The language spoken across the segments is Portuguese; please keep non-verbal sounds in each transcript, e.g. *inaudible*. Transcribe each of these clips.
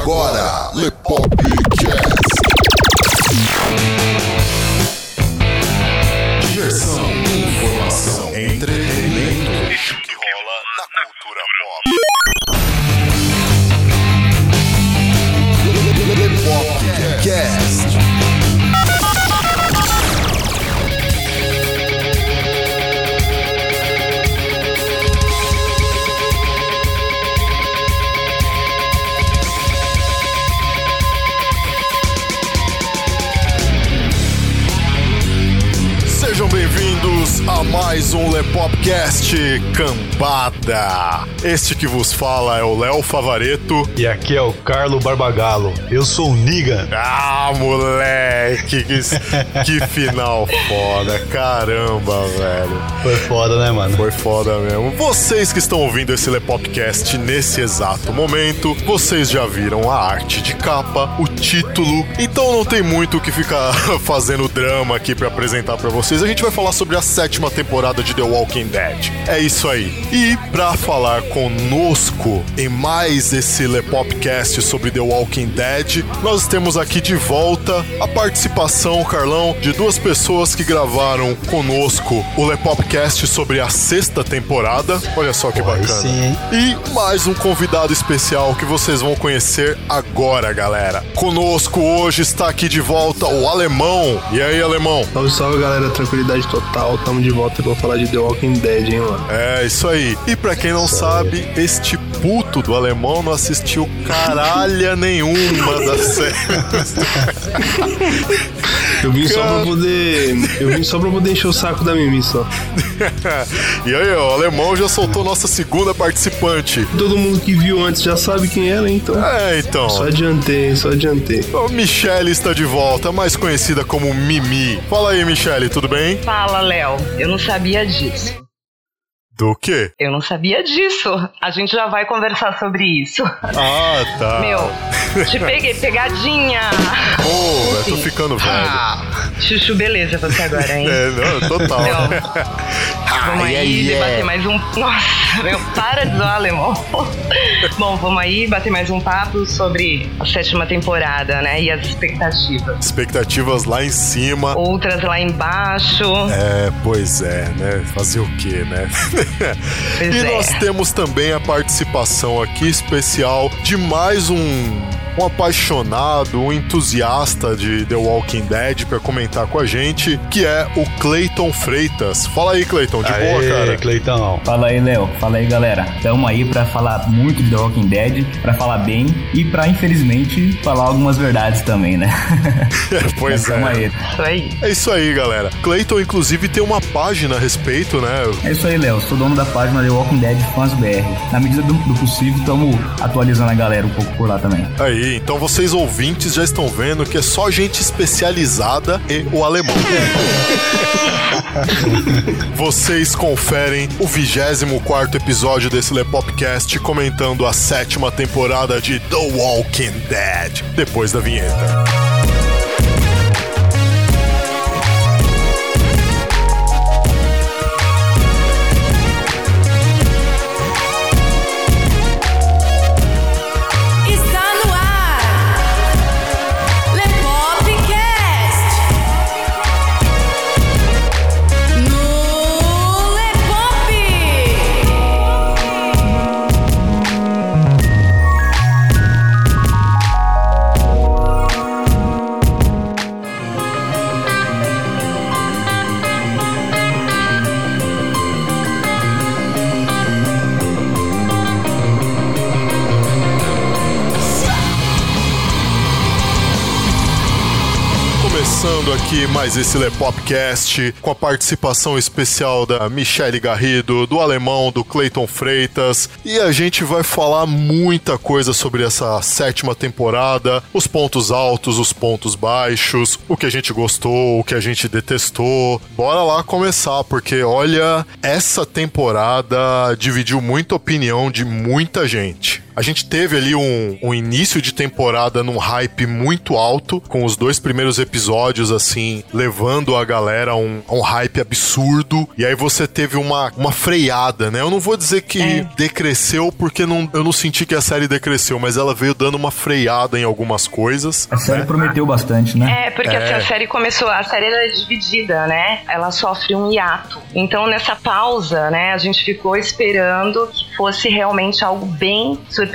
agora, Lepopcast. A mais um Lepopcast Cambada. Este que vos fala é o Léo Favareto. E aqui é o Carlo Barbagalo. Eu sou o Niga. Ah, moleque, que, *laughs* que final foda, caramba, velho. Foi foda, né, mano? Foi foda mesmo. Vocês que estão ouvindo esse Lepopcast nesse exato momento, vocês já viram a arte de capa, o título, então não tem muito o que ficar *laughs* fazendo drama aqui pra apresentar pra vocês. A gente vai falar sobre a sétima temporada de The Walking Dead. É isso aí. E pra falar conosco em mais esse Lepopcast sobre The Walking Dead, nós temos aqui de volta a participação, Carlão, de duas pessoas que gravaram conosco o Lepopcast sobre a sexta temporada. Olha só que bacana. sim? E mais um convidado especial que vocês vão conhecer agora, galera. Conosco hoje está aqui de volta o Alemão. E aí, Alemão? Salve, salve galera, tranquilidade total. Tamo de volta pra falar de The Walking Dead, hein, mano. É, isso aí. E pra quem não sabe, este puto do alemão não assistiu caralha nenhuma da série. Eu vim só Cara. pra poder. Eu vim só pra poder encher o saco da Mimi só. *laughs* e aí, ó, o alemão já soltou nossa segunda participante. Todo mundo que viu antes já sabe quem ela, então. É, então. Só adiantei, só adiantei. A Michelle está de volta, mais conhecida como Mimi. Fala aí, Michelle, tudo bem? Fala, Léo. Eu não sabia disso. Do quê? Eu não sabia disso. A gente já vai conversar sobre isso. Ah, tá. Meu, te peguei, pegadinha. *laughs* Pô, velho, tô ficando velho. Ah, chuchu, beleza você agora, hein? *laughs* É, não, total. Não. Vamos *laughs* aí debater mais um. Nossa, meu, para de zoar, alemão. *laughs* Bom, vamos aí bater mais um papo sobre a sétima temporada, né? E as expectativas. Expectativas lá em cima. Outras lá embaixo. É, pois é, né? Fazer o quê, né? Pois e é. nós temos também a participação aqui especial de mais um, um apaixonado, um entusiasta de The Walking Dead para comentar com a gente, que é o Clayton Freitas. Fala aí, Clayton, de boa, Aê, cara? Cleitão. Fala aí, Léo. Fala aí, galera. Tamo aí pra falar muito de The Walking Dead, pra falar bem e pra, infelizmente, falar algumas verdades também, né? *laughs* pois Tamo é. aí. Isso aí. É isso aí, galera. Clayton, inclusive, tem uma página a respeito, né? É isso aí, Léo. Sou dono da página The Walking Dead Fãs BR. Na medida do, do possível, tamo atualizando a galera um pouco por lá também. Aí, então vocês ouvintes já estão vendo que é só gente especializada e o alemão. *laughs* vocês conferem o 24 episódio desse Lepopcast comentando a sétima temporada de The Walking Dead, depois da vinheta. Começando aqui mais esse Lepopcast com a participação especial da Michele Garrido, do Alemão, do Clayton Freitas. E a gente vai falar muita coisa sobre essa sétima temporada, os pontos altos, os pontos baixos, o que a gente gostou, o que a gente detestou. Bora lá começar, porque olha, essa temporada dividiu muita opinião de muita gente. A gente teve ali um, um início de temporada num hype muito alto, com os dois primeiros episódios, assim, levando a galera a um, a um hype absurdo. E aí você teve uma, uma freada, né? Eu não vou dizer que É. decresceu, porque não, eu não senti que a série decresceu, mas ela veio dando uma freada em algumas coisas. A série prometeu bastante, né? É, porque assim, a série começou, a série era dividida, né? Ela sofre um hiato. Então, nessa pausa, né, a gente ficou esperando que fosse realmente algo bem surpreendente.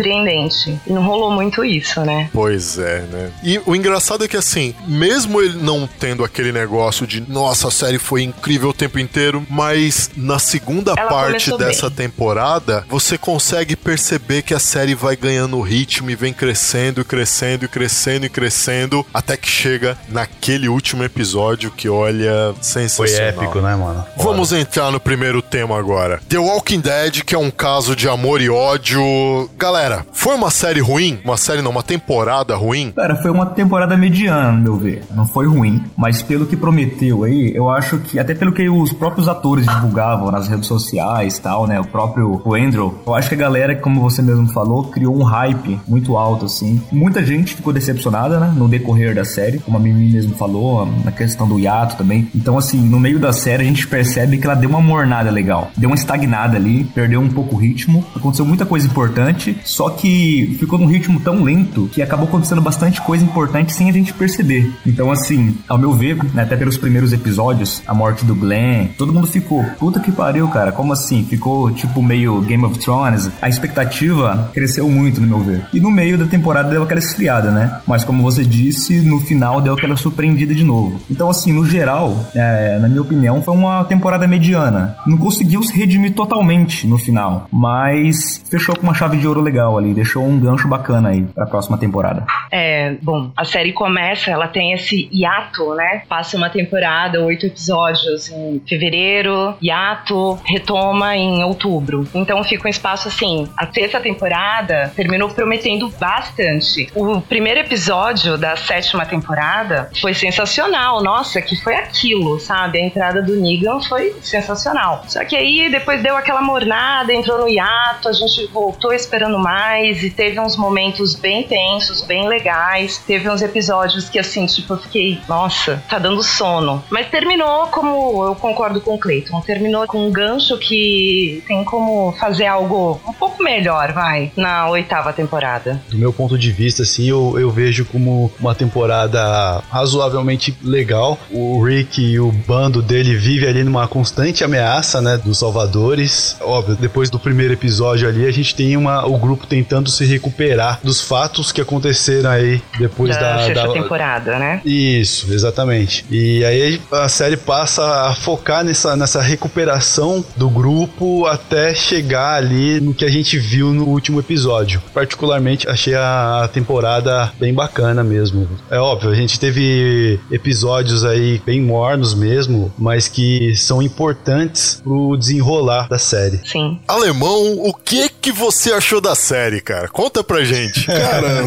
E não rolou muito isso, né? Pois é, né? E o engraçado é que, assim, mesmo ele não tendo aquele negócio de nossa, a série foi incrível o tempo inteiro, mas na segunda Ela parte dessa bem. temporada, você consegue perceber que a série vai ganhando ritmo e vem crescendo, e crescendo, e crescendo, e crescendo, até que chega naquele último episódio que, olha, Foi sensacional. épico, né, mano? Vamos entrar no primeiro tema agora. The Walking Dead, que é um caso de amor e ódio. Galera, foi uma série ruim? Uma série não, uma temporada ruim? Cara, foi uma temporada mediana, no meu ver. Não foi ruim, mas pelo que prometeu aí, eu acho que, até pelo que os próprios atores divulgavam nas redes sociais e tal, né? O próprio o Andrew, eu acho que a galera, como você mesmo falou, criou um hype muito alto, assim. Muita gente ficou decepcionada, né? No decorrer da série, como a Mimi mesmo falou, na questão do hiato também. Então, assim, no meio da série a gente percebe que ela deu uma mornada legal. Deu uma estagnada ali, perdeu um pouco o ritmo. Aconteceu muita coisa importante, só que ficou num ritmo tão lento que acabou acontecendo bastante coisa importante sem a gente perceber. Então, assim, ao meu ver, né, até pelos primeiros episódios, a morte do Glenn, todo mundo ficou, puta que pariu, cara, como assim? Ficou tipo meio Game of Thrones. A expectativa cresceu muito, no meu ver. E no meio da temporada deu aquela esfriada, né? Mas como você disse, no final deu aquela surpreendida de novo. Então, assim, no geral, é, na minha opinião, foi uma temporada mediana. Não conseguiu se redimir totalmente no final, mas fechou com uma chave de ouro legal ali, deixou um gancho bacana aí pra próxima temporada. É, bom, a série começa, ela tem esse hiato, né? Passa uma temporada, oito episódios em fevereiro, hiato, retoma em outubro. Então fica um espaço assim. A sexta temporada terminou prometendo bastante. O primeiro episódio da sétima temporada foi sensacional. Nossa, que foi aquilo, sabe? A entrada do Negan foi sensacional. Só que aí depois deu aquela mornada, entrou no hiato, a gente voltou esperando mais e teve uns momentos bem tensos, bem legais. Teve uns episódios que assim, tipo, eu fiquei, nossa, tá dando sono. Mas terminou como eu concordo com o Clayton, terminou com um gancho que tem como fazer algo um pouco melhor, vai, na oitava temporada. Do meu ponto de vista, assim, eu, eu vejo como uma temporada razoavelmente legal. O Rick e o bando dele vive ali numa constante ameaça, né, dos salvadores. Óbvio, depois do primeiro episódio ali, a gente tem uma, o grupo tentando se recuperar dos fatos que aconteceram aí depois da, da, da, temporada, né? Isso, exatamente. E aí a série passa a focar nessa, nessa recuperação do grupo até chegar ali no que a gente viu no último episódio. Particularmente achei a temporada bem bacana mesmo. É óbvio, a gente teve episódios aí bem mornos mesmo, mas que são importantes pro desenrolar da série. Sim. Alemão, o que que você achou da série, cara? Conta pra gente. *laughs* Cara,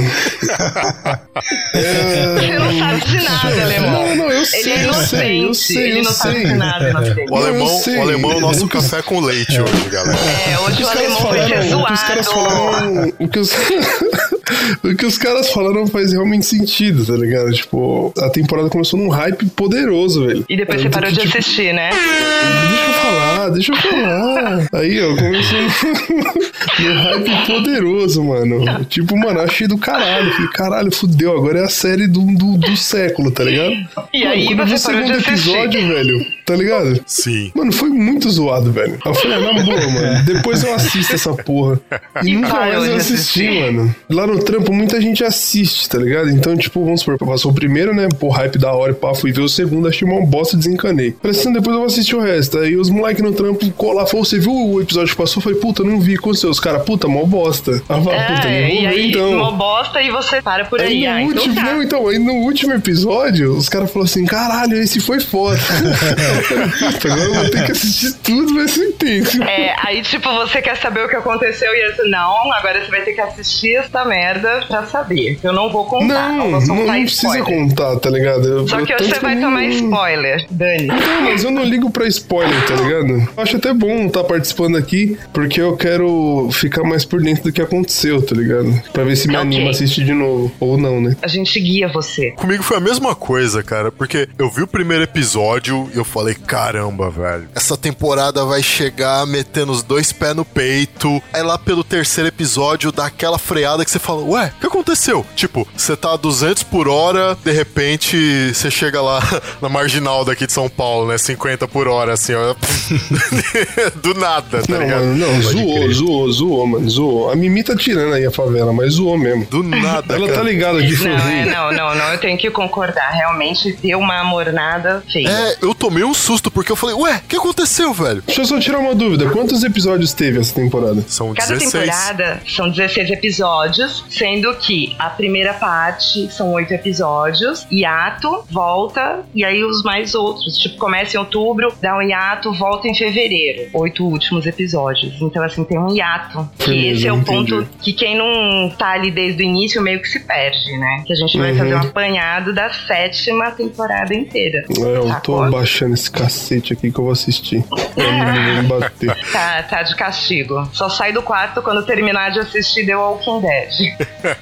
Você não sabe de nada, alemão. Não, não, eu Ele sei, é eu inocente. sei, eu sei, ele eu não sabe de nada, inocente. O alemão, eu sei. o alemão é o nosso café com leite hoje, galera. É, hoje o caras alemão ser falaram, o que os caras zoado. falaram, o que os, *laughs* o que os caras falaram faz realmente sentido, tá ligado? Tipo, a temporada começou num hype poderoso, velho. E depois você Tanto parou que, de tipo, assistir, né? Deixa eu falar, deixa eu falar. Aí, ó, começou *laughs* num hype poderoso, mano. Tipo, mano, achei do caralho. Falei, caralho, fudeu, agora é a série do, do, do século, tá ligado? E aí Mano, você o parou de segundo assistir. episódio, velho, tá ligado? Sim. Mano, foi muito zoado, velho. Eu falei, ah, na boa, mano. Depois eu assisto essa porra. E, *laughs* E nunca mais eu assisti, assistir. mano. Lá no trampo, muita gente assiste, tá ligado? Então, tipo, vamos supor, passou o primeiro, né? Pô, hype da hora e pá, fui ver o segundo, achei uma bosta e desencanei. Falei assim, depois eu vou assistir o resto. Aí os moleques no trampo colar, falou, você viu o episódio que passou? Eu falei, puta, não vi com os seus caras, puta, mó bosta. Aí eu falei, puta, não É, vou e ver aí, então. uma bosta e você para por aí. Aí no ah, então último, tá. não, então, aí no último episódio, os caras falaram assim, caralho, esse foi foda. *laughs* *laughs* Agora eu vou ter que assistir tudo, vai ser intenso. É, aí tipo, você quer saber o que aconteceu e eu disse, não, agora você vai ter que assistir essa merda pra saber. Eu não vou contar, Não, não, soltar não precisa spoiler. contar, tá ligado? Eu- Só que você vai não- tomar spoiler, Dani. Não, mas eu não ligo pra spoiler, tá ligado? Eu acho até bom estar participando aqui, porque eu quero ficar mais por dentro do que aconteceu, tá ligado? Pra ver se me Ok. anima a assistir de novo. Ou não, né? A gente guia você. Comigo foi a mesma coisa, cara, porque eu vi o primeiro episódio e eu falei, caramba, velho, essa temporada vai chegar metendo os dois pés no peito. Aí lá pelo terceiro episódio dá aquela freada que você fala, ué, o que aconteceu? Tipo, você tá a 200 por hora, de repente você chega lá *laughs* na marginal daqui de São Paulo, né, 50 por hora, assim, ó. *laughs* Do nada, tá Não, ligado? mano, não, zoou, zoou, zoou, mano, zoou. A Mimi tá tirando aí a favela, mas zoou mesmo. Do nada, Ela tá cara. ligada que foi Não, é, não, não, não, eu tenho que concordar. Realmente deu uma amornada feia. É, eu tomei um susto porque eu falei, ué, o que aconteceu, velho? Deixa eu só tirar uma dúvida. Quantos episódios teve essa temporada? São Cada 16. temporada são 16 episódios, sendo que a primeira parte são 8 episódios, hiato, volta, e aí os mais outros. Tipo, começa em outubro, dá um hiato, volta em fevereiro. Oito últimos episódios. Então, assim, tem um hiato. Que Beleza, esse é o entendi. ponto que quem não tá ali desde o início meio que se perde, né? Que a gente vai Uhum. fazer um apanhado da sétima temporada inteira. É, eu tô baixando esse cacete aqui que eu vou assistir. Pra não me bater. *laughs* Tá, tá de castigo. Só sai do quarto quando terminar de assistir The Walking Dead. *laughs*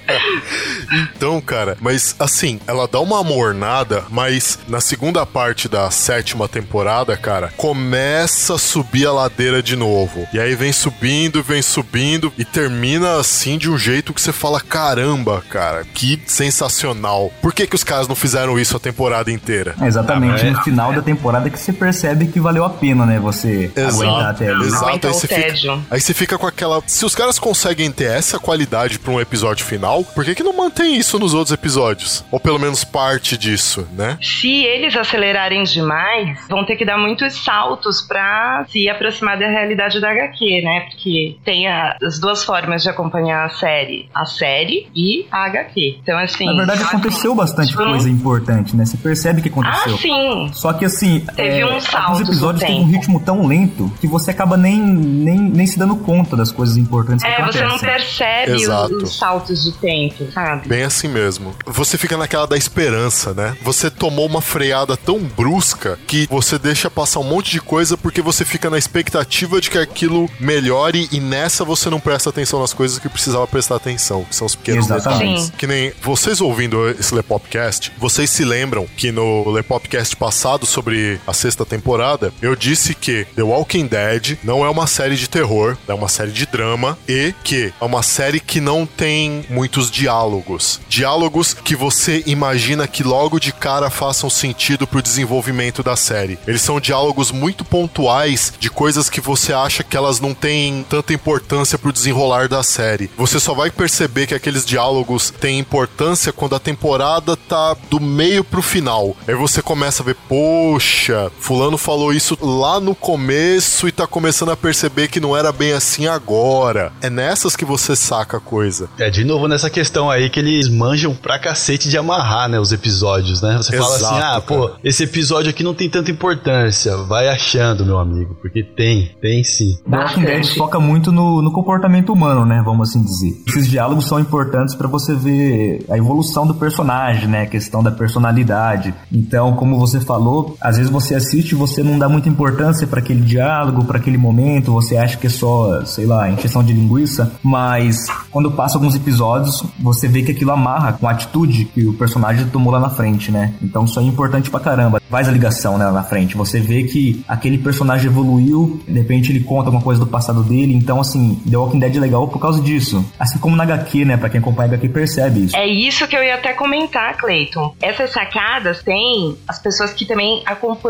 Então, cara, mas assim, ela dá uma amornada, mas na segunda parte da sétima temporada, cara, começa a subir a ladeira de novo. E aí vem subindo, vem subindo e termina assim de um jeito que você fala: caramba, cara, que sensacional. Por que, que os caras não fizeram isso a temporada inteira? É exatamente Ah, mas- no final da temporada que você percebe que valeu a pena, né? Você aguentar até ali. Exato, aí você, fica, aí você fica com aquela. Se os caras conseguem ter essa qualidade pra um episódio final, por que, que não mantém isso nos outros episódios? Ou pelo menos parte disso, né? Se eles acelerarem demais, vão ter que dar muitos saltos pra se aproximar da realidade da HQ, né? Porque tem a- as duas formas de acompanhar a série: a série e a HQ. Então, assim. Na verdade, aconteceu bastante tipo, coisa importante, né? Você percebe que Ah, aconteceu. sim. Só que assim, Teve é, uns saltos alguns episódios têm um ritmo tão lento que você acaba nem, nem, nem se dando conta das coisas importantes que É, você acontecem. não percebe os, Exato. os saltos de tempo, sabe? Bem assim mesmo. Você fica naquela da esperança, né? Você tomou uma freada tão brusca que você deixa passar um monte de coisa porque você fica na expectativa de que aquilo melhore e nessa você não presta atenção nas coisas que precisava prestar atenção, que são os pequenos Exatamente. detalhes. Sim. Que nem vocês ouvindo esse Lepopcast, vocês se lembram que no Lepopcast passado sobre a sexta temporada, eu disse que The Walking Dead não é uma série de terror, é uma série de drama e que é uma série que não tem muitos diálogos. Diálogos que você imagina que logo de cara façam sentido pro desenvolvimento da série. Eles são diálogos muito pontuais de coisas que você acha que elas não têm tanta importância pro desenrolar da série. Você só vai perceber que aqueles diálogos têm importância quando a temporada tá do meio pro final. Aí você começa a ver, poxa, fulano falou isso lá no começo e tá começando a perceber que não era bem assim agora. É nessas que você saca a coisa. É, de novo nessa questão aí que eles manjam pra cacete de amarrar, né, os episódios, né? Você fala Exato, assim, ah, pô, esse episódio aqui não tem tanta importância. Vai achando, meu amigo, porque tem, tem sim. Walking Dead foca muito no, no comportamento humano, né? Vamos assim dizer. Esses diálogos são importantes pra você ver a evolução do personagem, né? A questão da personalidade. Então, como você falou, às vezes você assiste e você não dá muita importância pra aquele diálogo, pra aquele momento, você acha que é só, sei lá, encheção de linguiça, mas quando passa alguns episódios, você vê que aquilo amarra com a atitude que o personagem tomou lá na frente, né? Então isso é importante pra caramba. Faz a ligação, né, lá na frente. Você vê que aquele personagem evoluiu, de repente ele conta alguma coisa do passado dele, então assim, The Walking Dead é legal por causa disso. Assim como na HQ, né, pra quem acompanha a HQ percebe isso. É isso que eu ia até comentar, Cleiton. Essas sacadas tem as pessoas que também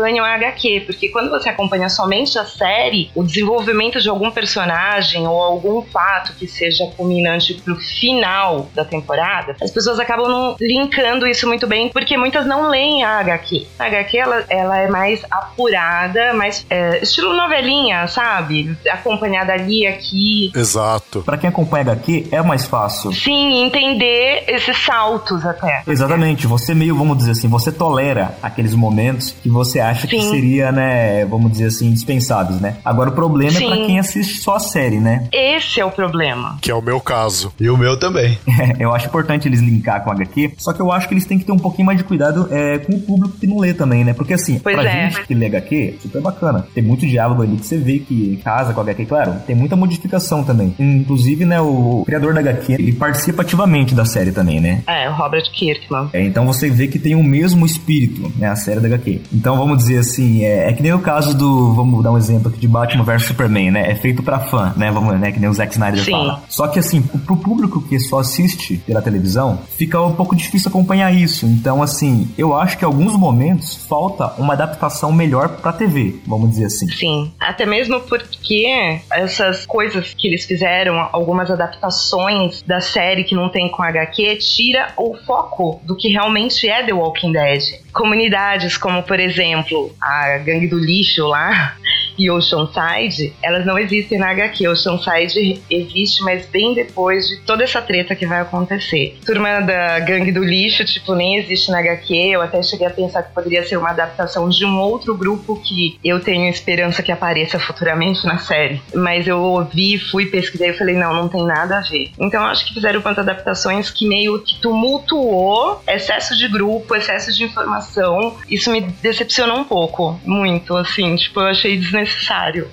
acompanham a HQ, porque quando você acompanha somente a série, o desenvolvimento de algum personagem ou algum fato que seja culminante pro final da temporada, as pessoas acabam não linkando isso muito bem, porque muitas não leem a HQ. A HQ ela, ela é mais apurada, mais é, estilo novelinha, sabe? Acompanhada ali, aqui. Exato. Pra quem acompanha a HQ é mais fácil. Sim, entender esses saltos até. Exatamente, você meio, vamos dizer assim, você tolera aqueles momentos que você acha acha que Sim. seria, né, vamos dizer assim, dispensáveis, né? Agora o problema é Sim. pra quem assiste só a série, né? Esse é o problema. Que é o meu caso. E o meu também. *laughs* eu acho importante eles linkar com HQ, só que eu acho que eles têm que ter um pouquinho mais de cuidado é, com o público que não lê também, né? Porque assim, Pois pra é. gente que lê HQ, super bacana. Tem muito diálogo ali que você vê que casa com a HQ, claro, tem muita modificação também. Inclusive, né, o criador da HQ, ele participa ativamente da série também, né? É, o Robert Kirkman. É, então você vê que tem o mesmo espírito, né? A série da HQ. Então vamos dizer assim, é, é que nem o caso do. Vamos dar um exemplo aqui de Batman vs Superman, né? É feito pra fã, né? Vamos, né? Que nem o Zack Snyder Sim. fala. Só que assim, pro público que só assiste pela televisão, fica um pouco difícil acompanhar isso. Então, assim, eu acho que em alguns momentos falta uma adaptação melhor pra TV, vamos dizer assim. Sim, até mesmo porque essas coisas que eles fizeram, algumas adaptações da série que não tem com HQ, tira o foco do que realmente é The Walking Dead. Comunidades como, por exemplo, a Gangue do Lixo lá e Oceanside, elas não existem na HQ. Oceanside existe, mas bem depois de toda essa treta que vai acontecer. Turma da Gangue do Lixo, tipo, nem existe na HQ. Eu até cheguei a pensar que poderia ser uma adaptação de um outro grupo que eu tenho esperança que apareça futuramente na série. Mas eu ouvi, fui, pesquisei e falei, não, não tem nada a ver. Então acho que fizeram umas adaptações que meio que tumultuou, excesso de grupo, excesso de informação. Isso me decepcionou um pouco, muito, assim, tipo, eu achei desnecessário.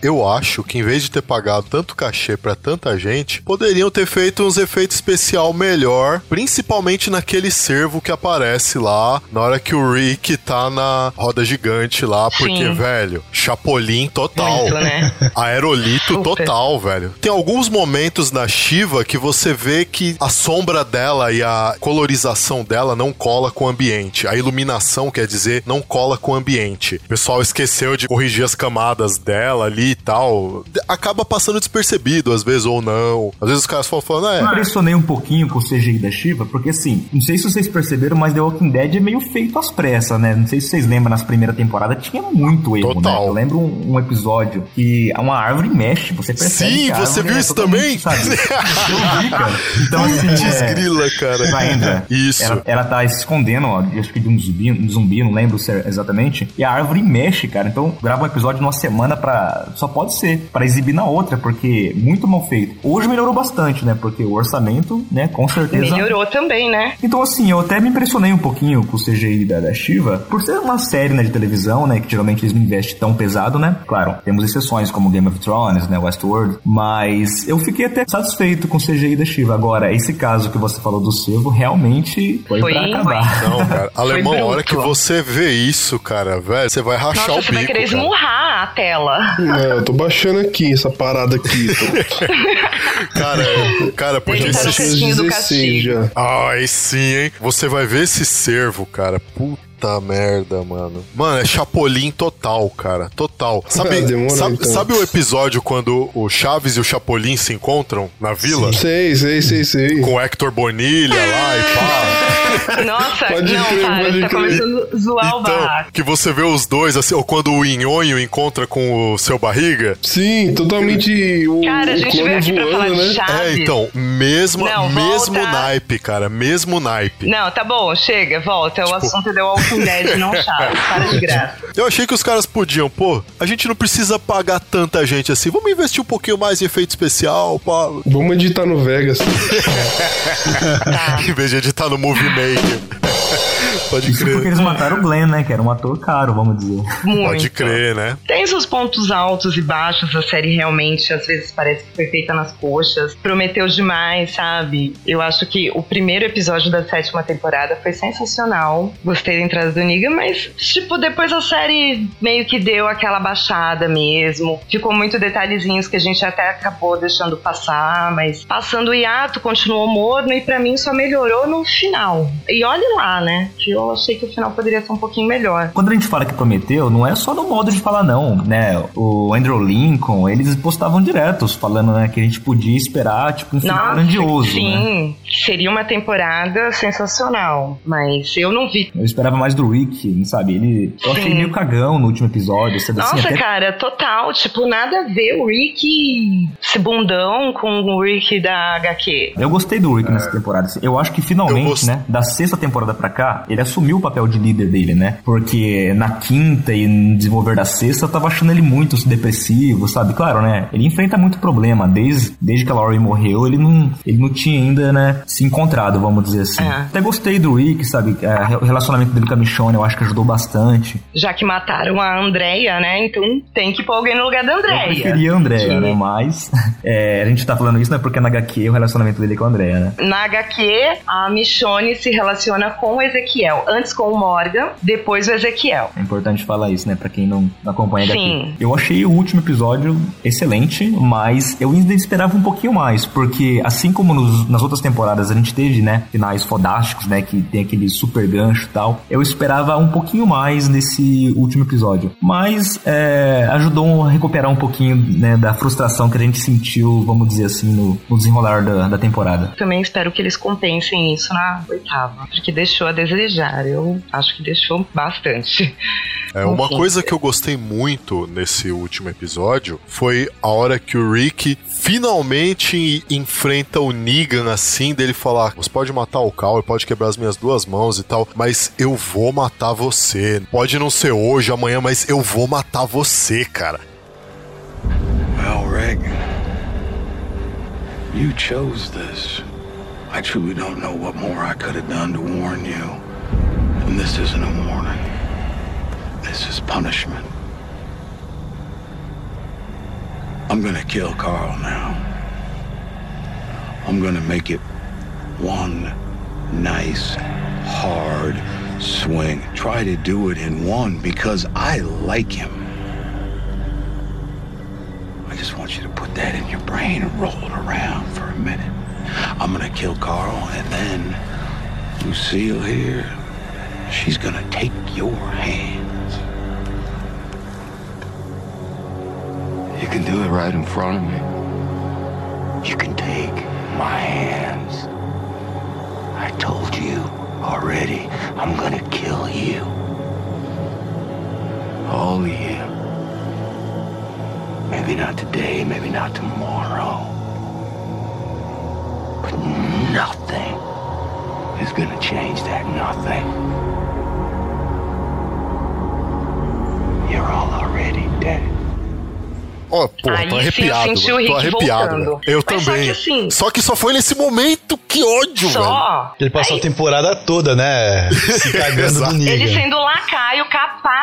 Eu acho que em vez de ter pagado tanto cachê pra tanta gente, poderiam ter feito uns efeitos especial melhor, principalmente naquele servo que aparece lá na hora que o Rick tá na roda gigante lá, porque, Sim. velho, Chapolin total. Muito, né? *laughs* Aerolito Super. total, velho. Tem alguns momentos na Shiva que você vê que a sombra dela e a colorização dela não cola com o ambiente. A iluminação, quer dizer, não cola com o ambiente. O pessoal esqueceu de corrigir as camadas dela ali e tal. Acaba passando despercebido, às vezes, ou não. Às vezes os caras falam, falando, Eu é. impressionei um pouquinho com o CGI da Shiva, porque assim, não sei se vocês perceberam, mas The Walking Dead é meio feito às pressas, né? Não sei se vocês lembram, nas primeiras temporadas tinha muito erro, Total. né? Eu lembro um, um episódio que uma árvore mexe, você percebe Sim, você viu é isso também? Eu vi, cara. Então assim, Putz, é, grila, cara. a Indra, Isso. Ela, ela tá se escondendo, ó, acho que de um zumbi, um zumbi, não lembro se é exatamente. E a árvore mexe, cara. Então, grava um episódio numa semana pra. Só pode ser, pra exibir na outra, porque muito mal feito. Hoje melhorou bastante, né? Porque o orçamento, né, com certeza. Melhorou também, né? Então, assim, eu até me impressionei um pouquinho com o CGI da, da Shiva, por ser uma série né, de televisão, né? Que geralmente eles não investem tão pesado, né? Claro, temos exceções como Game of Thrones, né? Westworld. Mas eu fiquei até satisfeito com o CGI da Shiva. Agora, esse caso que você falou do Servo realmente foi, Foi, pra foi. acabar. Não, cara. Alemão, a hora que você vê isso, cara, velho, você vai rachar Nossa, o você vai bico. querer cara. esmurrar a tela. É, eu tô baixando aqui essa parada aqui. Tô... *laughs* Cara, cara, porque Ele tá do 16 castigo. já. Ai, sim, hein? Você vai ver esse servo, cara. Puta merda, mano. Mano, é Chapolin total, cara. Total. Sabe, Ah, demorou, sabe, então. sabe o episódio quando o Chaves e o Chapolin se encontram na vila? Sei, sei, sei, sei. Com o Hector Bonilha lá e pá. *laughs* Nossa, Pode não, crer, para, pode tá começando a zoar o Então, barraco. que você vê os dois, assim, ou quando o Inhonho encontra com o seu barriga. Sim, totalmente o, Cara, a o gente veio aqui pra falar voando, de né? Chaves. É, então, mesmo, Não, mesmo volta. naipe, cara. Mesmo naipe. Não, tá bom, chega, volta. Tipo- O assunto é The Walking Dead, não *laughs* Chaves. Para de graça. Eu achei que os caras podiam, pô, a gente não precisa pagar tanta gente assim. Vamos investir um pouquinho mais em efeito especial, pá. Vamos editar no Vegas. Tá. *laughs* em vez de editar no Movie Maker. Pode Isso porque crer. eles mataram o Glenn, né? Que era um ator caro, vamos dizer. Muito. Pode crer, né? Tem seus pontos altos e baixos, a série realmente às vezes parece que foi feita nas coxas. Prometeu demais, sabe? Eu acho que o primeiro episódio da sétima temporada foi sensacional. Gostei da entrada do Negan, mas, tipo, depois a série meio que deu aquela baixada mesmo. Ficou muito detalhezinhos que a gente até acabou deixando passar, mas passando o hiato, continuou morno e pra mim só melhorou no final. E olhe lá, né? Que eu achei que o final poderia ser um pouquinho melhor. Quando a gente fala que prometeu, não é só no modo de falar, não, né? O Andrew Lincoln, eles postavam diretos, falando né, que a gente podia esperar, tipo, um final grandioso, né? sim, seria uma temporada sensacional, mas eu não vi. Eu esperava mais do Rick, sabe? Ele. Eu achei Sim. meio cagão no último episódio, sabe assim, Nossa, até cara, total. Tipo, nada a ver o Rick, esse bundão, com o Rick da HQ. Eu gostei do Rick nessa temporada. assim. Eu acho que finalmente, gost- né, da sexta temporada pra cá, ele assumiu o papel de líder dele, né? Porque na quinta e no desenvolver da sexta, eu tava achando ele muito depressivo, sabe? Claro, né? Ele enfrenta muito problema. Desde, desde que a Laurie morreu, ele não, ele não tinha ainda, né, se encontrado, vamos dizer assim. É. Até gostei do Rick, sabe? É, o relacionamento dele com a Michonne, eu acho que ajudou bastante. Já que mataram a Andrea, né? Então tem que pôr alguém no lugar da Eu Andrea. preferia a Andrea, né? Mas *laughs* é, a gente tá falando isso, né? Porque na HQ o relacionamento dele é com a Andrea, né? Na HQ, a Michonne se relaciona com o Ezequiel. Antes com o Morgan, depois o Ezequiel. É importante falar isso, né? Pra quem não, não acompanha a Sim. Eu achei o último episódio excelente, mas eu ainda esperava um pouquinho mais, porque assim como nos- nas outras temporadas a gente teve, né, finais fodásticos, né, que tem aquele super gancho e tal, eu esperava um pouquinho mais nesse último episódio. Mas é, ajudou a recuperar um pouquinho, né, da frustração que a gente sentiu, vamos dizer assim, no, no desenrolar da, da temporada. Também espero que eles compensem isso na oitava, porque deixou a desejar. Eu acho que deixou bastante. É, uma Enfim. coisa que eu gostei muito nesse último episódio foi a hora que o Rick finalmente enfrenta o Negan assim, dele falar: Você pode matar o Cal, pode quebrar as minhas duas mãos e tal, mas eu vou matar você. Pode não ser hoje, amanhã, mas eu vou matar você, cara. Well, Rick, you chose this. I truly don't know what more I could have done to warn you. And this isn't a warning. This is punishment. I'm gonna kill Carl now. I'm gonna make it one nice, hard swing. Try to do it in one because I like him. I just want you to put that in your brain and roll it around for a minute. I'm gonna kill Carl, and then Lucille here, she's gonna take your hands. You can do it right in front of me. You can take my hands. I told you already, I'm gonna kill you. All of you. Maybe not today, maybe not tomorrow. But nothing is gonna change that nothing. You're all already dead. Ó, pô, Aí tô sim eu arrepiado. senti o mano. Tô Rick arrepiado. voltando. velho. Eu Mas só também. que assim- Só que só foi nesse momento. Que ódio, velho. Só. Ele passou Aí, a temporada toda, né? Se cagando *laughs* do. Ele sendo lacaio,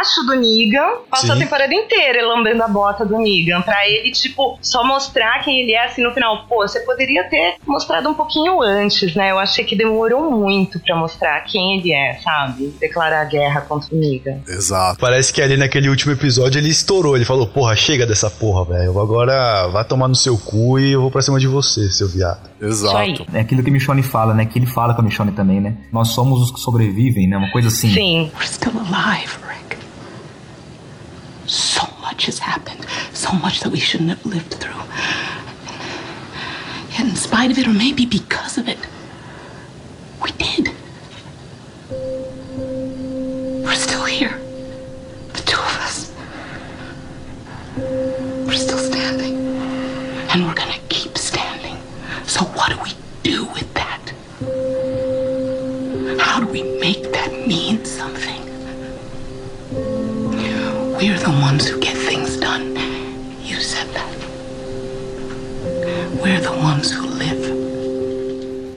capacho do Negan, passou a Sim. temporada inteira lambendo a bota do Negan. Pra ele, tipo, só mostrar quem ele é assim no final. Pô, você poderia ter mostrado um pouquinho antes, né? Eu achei que demorou muito pra mostrar quem ele é, sabe? Declarar guerra contra o Negan. Exato. Parece que ali naquele último episódio ele estourou. Ele falou: Porra, chega dessa porra, velho. Agora vai tomar no seu cu e eu vou pra cima de você, seu viado. Exato. É aquilo que a Michonne fala, né? Que ele fala com a Michonne também, né? Nós somos os que sobrevivem, né? Uma coisa assim. Sim. We're still alive, Rick. So much has happened. So much that we shouldn't have lived through. Yet, in spite of it, or maybe because of it, we did. We're still here. The two of us. We're still standing. And we're gonna keep standing. So, what do we do with that? How do we make that mean something? We're the ones who get things done. You said that. We're the ones who live.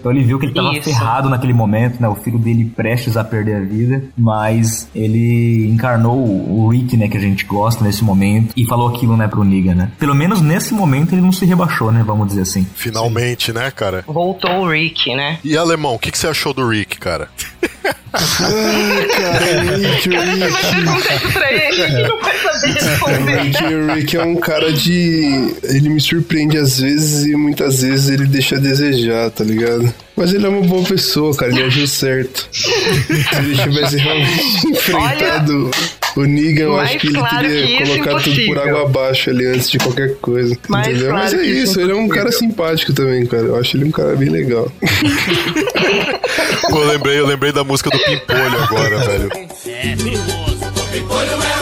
Então ele viu que ele tava Isso. ferrado naquele momento, né? O filho dele prestes a perder a vida, mas ele encarnou o Rick, né? Que a gente gosta nesse momento e falou aquilo, né? Pro Negan, né? Pelo menos nesse momento ele não se rebaixou, né? Vamos dizer assim. Finalmente, né, cara? Voltou o Rick, né? E alemão, o que, que você achou do Rick, cara? *laughs* Rick, Rick. Pergunta pra ele, ele não vai saber responder. Rick, o Rick é um cara de. Ele me surpreende às vezes e muitas vezes ele deixa a desejar, tá ligado? Mas ele é uma boa pessoa, cara, ele agiu certo. Se ele tivesse realmente enfrentado O Negan, eu acho que ele claro teria que isso, colocado tudo por água abaixo ali antes de qualquer coisa. Mais entendeu? claro Mas é que isso, isso, ele é um cara simpático também, cara. Eu acho ele um cara bem legal. Pô, eu lembrei, eu lembrei da música do Pimpolho agora, velho. Pode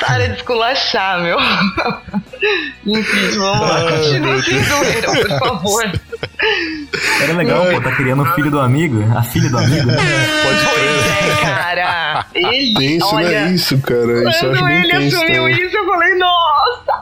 Para de esculachar, meu. Enfim, vamos lá. Continua sem zoeira, por favor. Era legal, pô, tá criando o filho do amigo, a filha do amigo. né? Pode Pois crer. é, cara. Ele, Tenso, olha, né? Isso, cara. Isso eu acho quando ele assumiu isso, eu falei, nossa.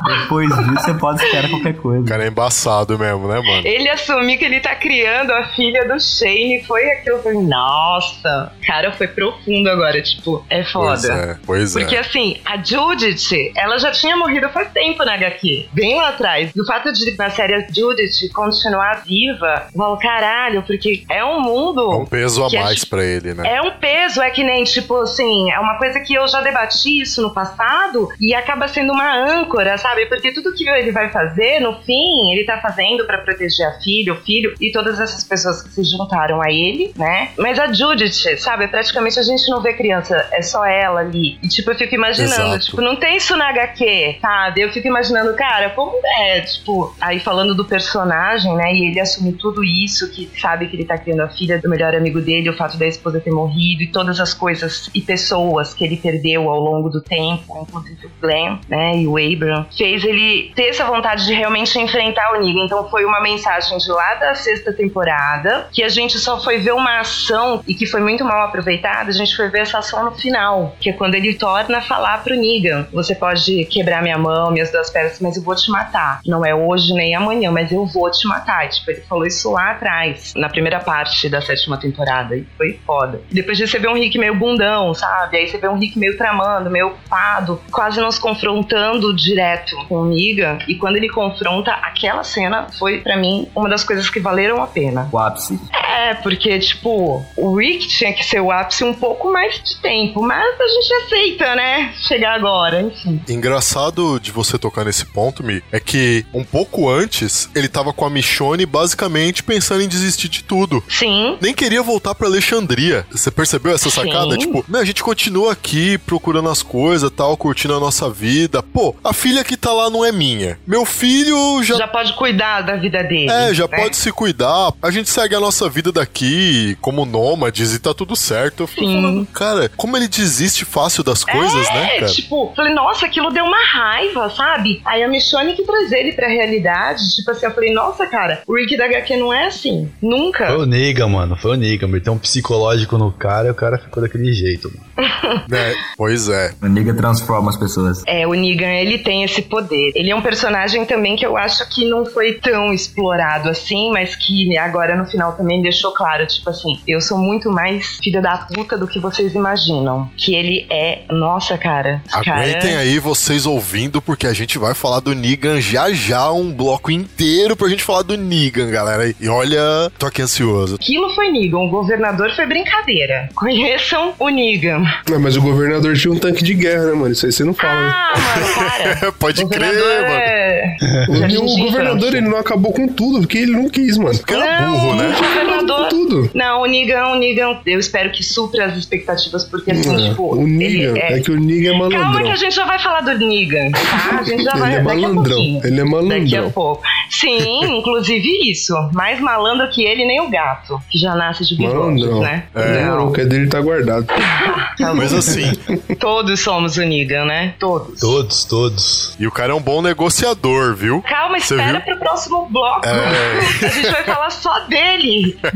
Depois disso você pode esperar qualquer coisa. O cara é embaçado mesmo, né, mano? Ele assumir que ele tá criando a filha do Shane, foi aquilo, eu falei, nossa. Cara, foi profundo agora, tipo, é Pois foda. é, pois Porque é. assim, a Judith, ela já tinha morrido faz tempo na HQ, bem lá atrás. E o fato de na série a Judith continuar viva, eu falo, caralho, porque é um mundo. É um peso a mais gente- pra ele, né? É um peso, é que nem, tipo assim, é uma coisa que eu já debati isso no passado e acaba sendo uma âncora, sabe? Porque tudo que ele vai fazer, no fim, ele tá fazendo pra proteger a filha, o filho e todas essas pessoas que se juntaram a ele, né? Mas a Judith, sabe? Praticamente a gente não vê criança, é só ela ali. E, tipo, eu fico imaginando, Exato. tipo, não tem isso na HQ, sabe? Eu fico imaginando, cara, como é, tipo, aí falando do personagem, né? E ele assumir tudo isso, que sabe que ele tá criando a filha do melhor amigo dele, o fato da esposa ter morrido e todas as coisas e pessoas que ele perdeu ao longo do tempo, inclusive o Glenn, né? E o Abram, fez ele ter essa vontade de realmente enfrentar o Negan. Então foi uma mensagem de lá da sexta temporada, que a gente só foi ver uma ação e que foi muito mal aproveitada, a gente foi ver essa ação no final, que é quando ele torna a falar pro Negan: Você pode quebrar minha mão, minhas duas pernas, mas eu vou te matar. Não é hoje nem amanhã, mas eu vou te matar. E, tipo, ele falou isso lá atrás, na primeira parte da sétima temporada, e foi foda. Depois disso você vê um Rick meio bundão, sabe? Aí você vê um Rick meio tramando, meio ocupado, quase nos confrontando direto com o Negan. E quando ele confronta, aquela cena foi, pra mim, uma das coisas que valeram a pena. O ápice. É, porque, tipo, o Rick tinha que ser o ápice um pouco mais de tempo, mas a gente aceita, né? Chegar agora, enfim. Engraçado de você tocar nesse ponto, Mi, é que um pouco antes ele tava com a Michonne basicamente pensando em desistir de tudo. Sim. Nem queria voltar pra Alexandria. Você percebeu essa sacada? Sim. Tipo, "Não, a gente continua aqui procurando as coisas, tal, curtindo a nossa vida. Pô, a filha que tá lá não é minha. Meu filho já Já pode cuidar da vida dele. É, já né? pode se cuidar. A gente segue a nossa vida daqui como nômades e tá tudo certo. Eu fico Sim. falando, cara, como ele desiste fácil das coisas, é, né, cara? tipo, falei, nossa, aquilo deu uma raiva, sabe? Aí a Michonne que traz ele pra realidade, tipo assim, eu falei, nossa, cara, o Rick da HQ não é assim. Nunca. Foi o Negan, mano. Foi o Negan. Meteu um psicológico no cara e o cara ficou daquele jeito, mano. *laughs* É, pois é. O Nigga transforma as pessoas. É, o Negan, ele tem esse poder. Ele é um personagem também que eu acho que não foi tão explorado assim, mas que agora no final também deixou claro, tipo assim, eu sou muito mais filha da puta do que vocês imaginam. Que ele é, nossa, cara. esse cara- Aguentem aí vocês ouvindo, porque a gente vai falar do Negan já já, um bloco inteiro pra gente falar do Negan, galera. E olha, tô aqui ansioso. Aquilo foi Negan, o governador foi brincadeira. Conheçam o Negan. Ah, mas o governador tinha um tanque de guerra, né, mano? Isso aí você não fala, né? Ah, mano, para. *laughs* Pode O crer, governador mano. é- O, o governador, ele não acabou com tudo, porque ele não quis, mano. Porque era burro, o né? governador. Tudo. Não, o Negan, o eu espero que supra as expectativas, porque assim, É, tipo. o Negan, ele é... que o Negan é Calma que malandrão. a gente já vai falar do Negan, tá? A gente já vai Ele é daqui a malandrão, ele é malandrão. Daqui a pouco. Sim, inclusive isso. Mais malandro que ele, nem o gato, que já nasce de bigode, Malandrão. né? É, Não, o que é dele tá guardado. *laughs* tá Mas assim, Todos somos o Negan, né? Todos. Todos, todos. e o cara é um bom negociador, viu? Calma, espera pro próximo bloco. É. *laughs* A gente vai falar só dele. *laughs*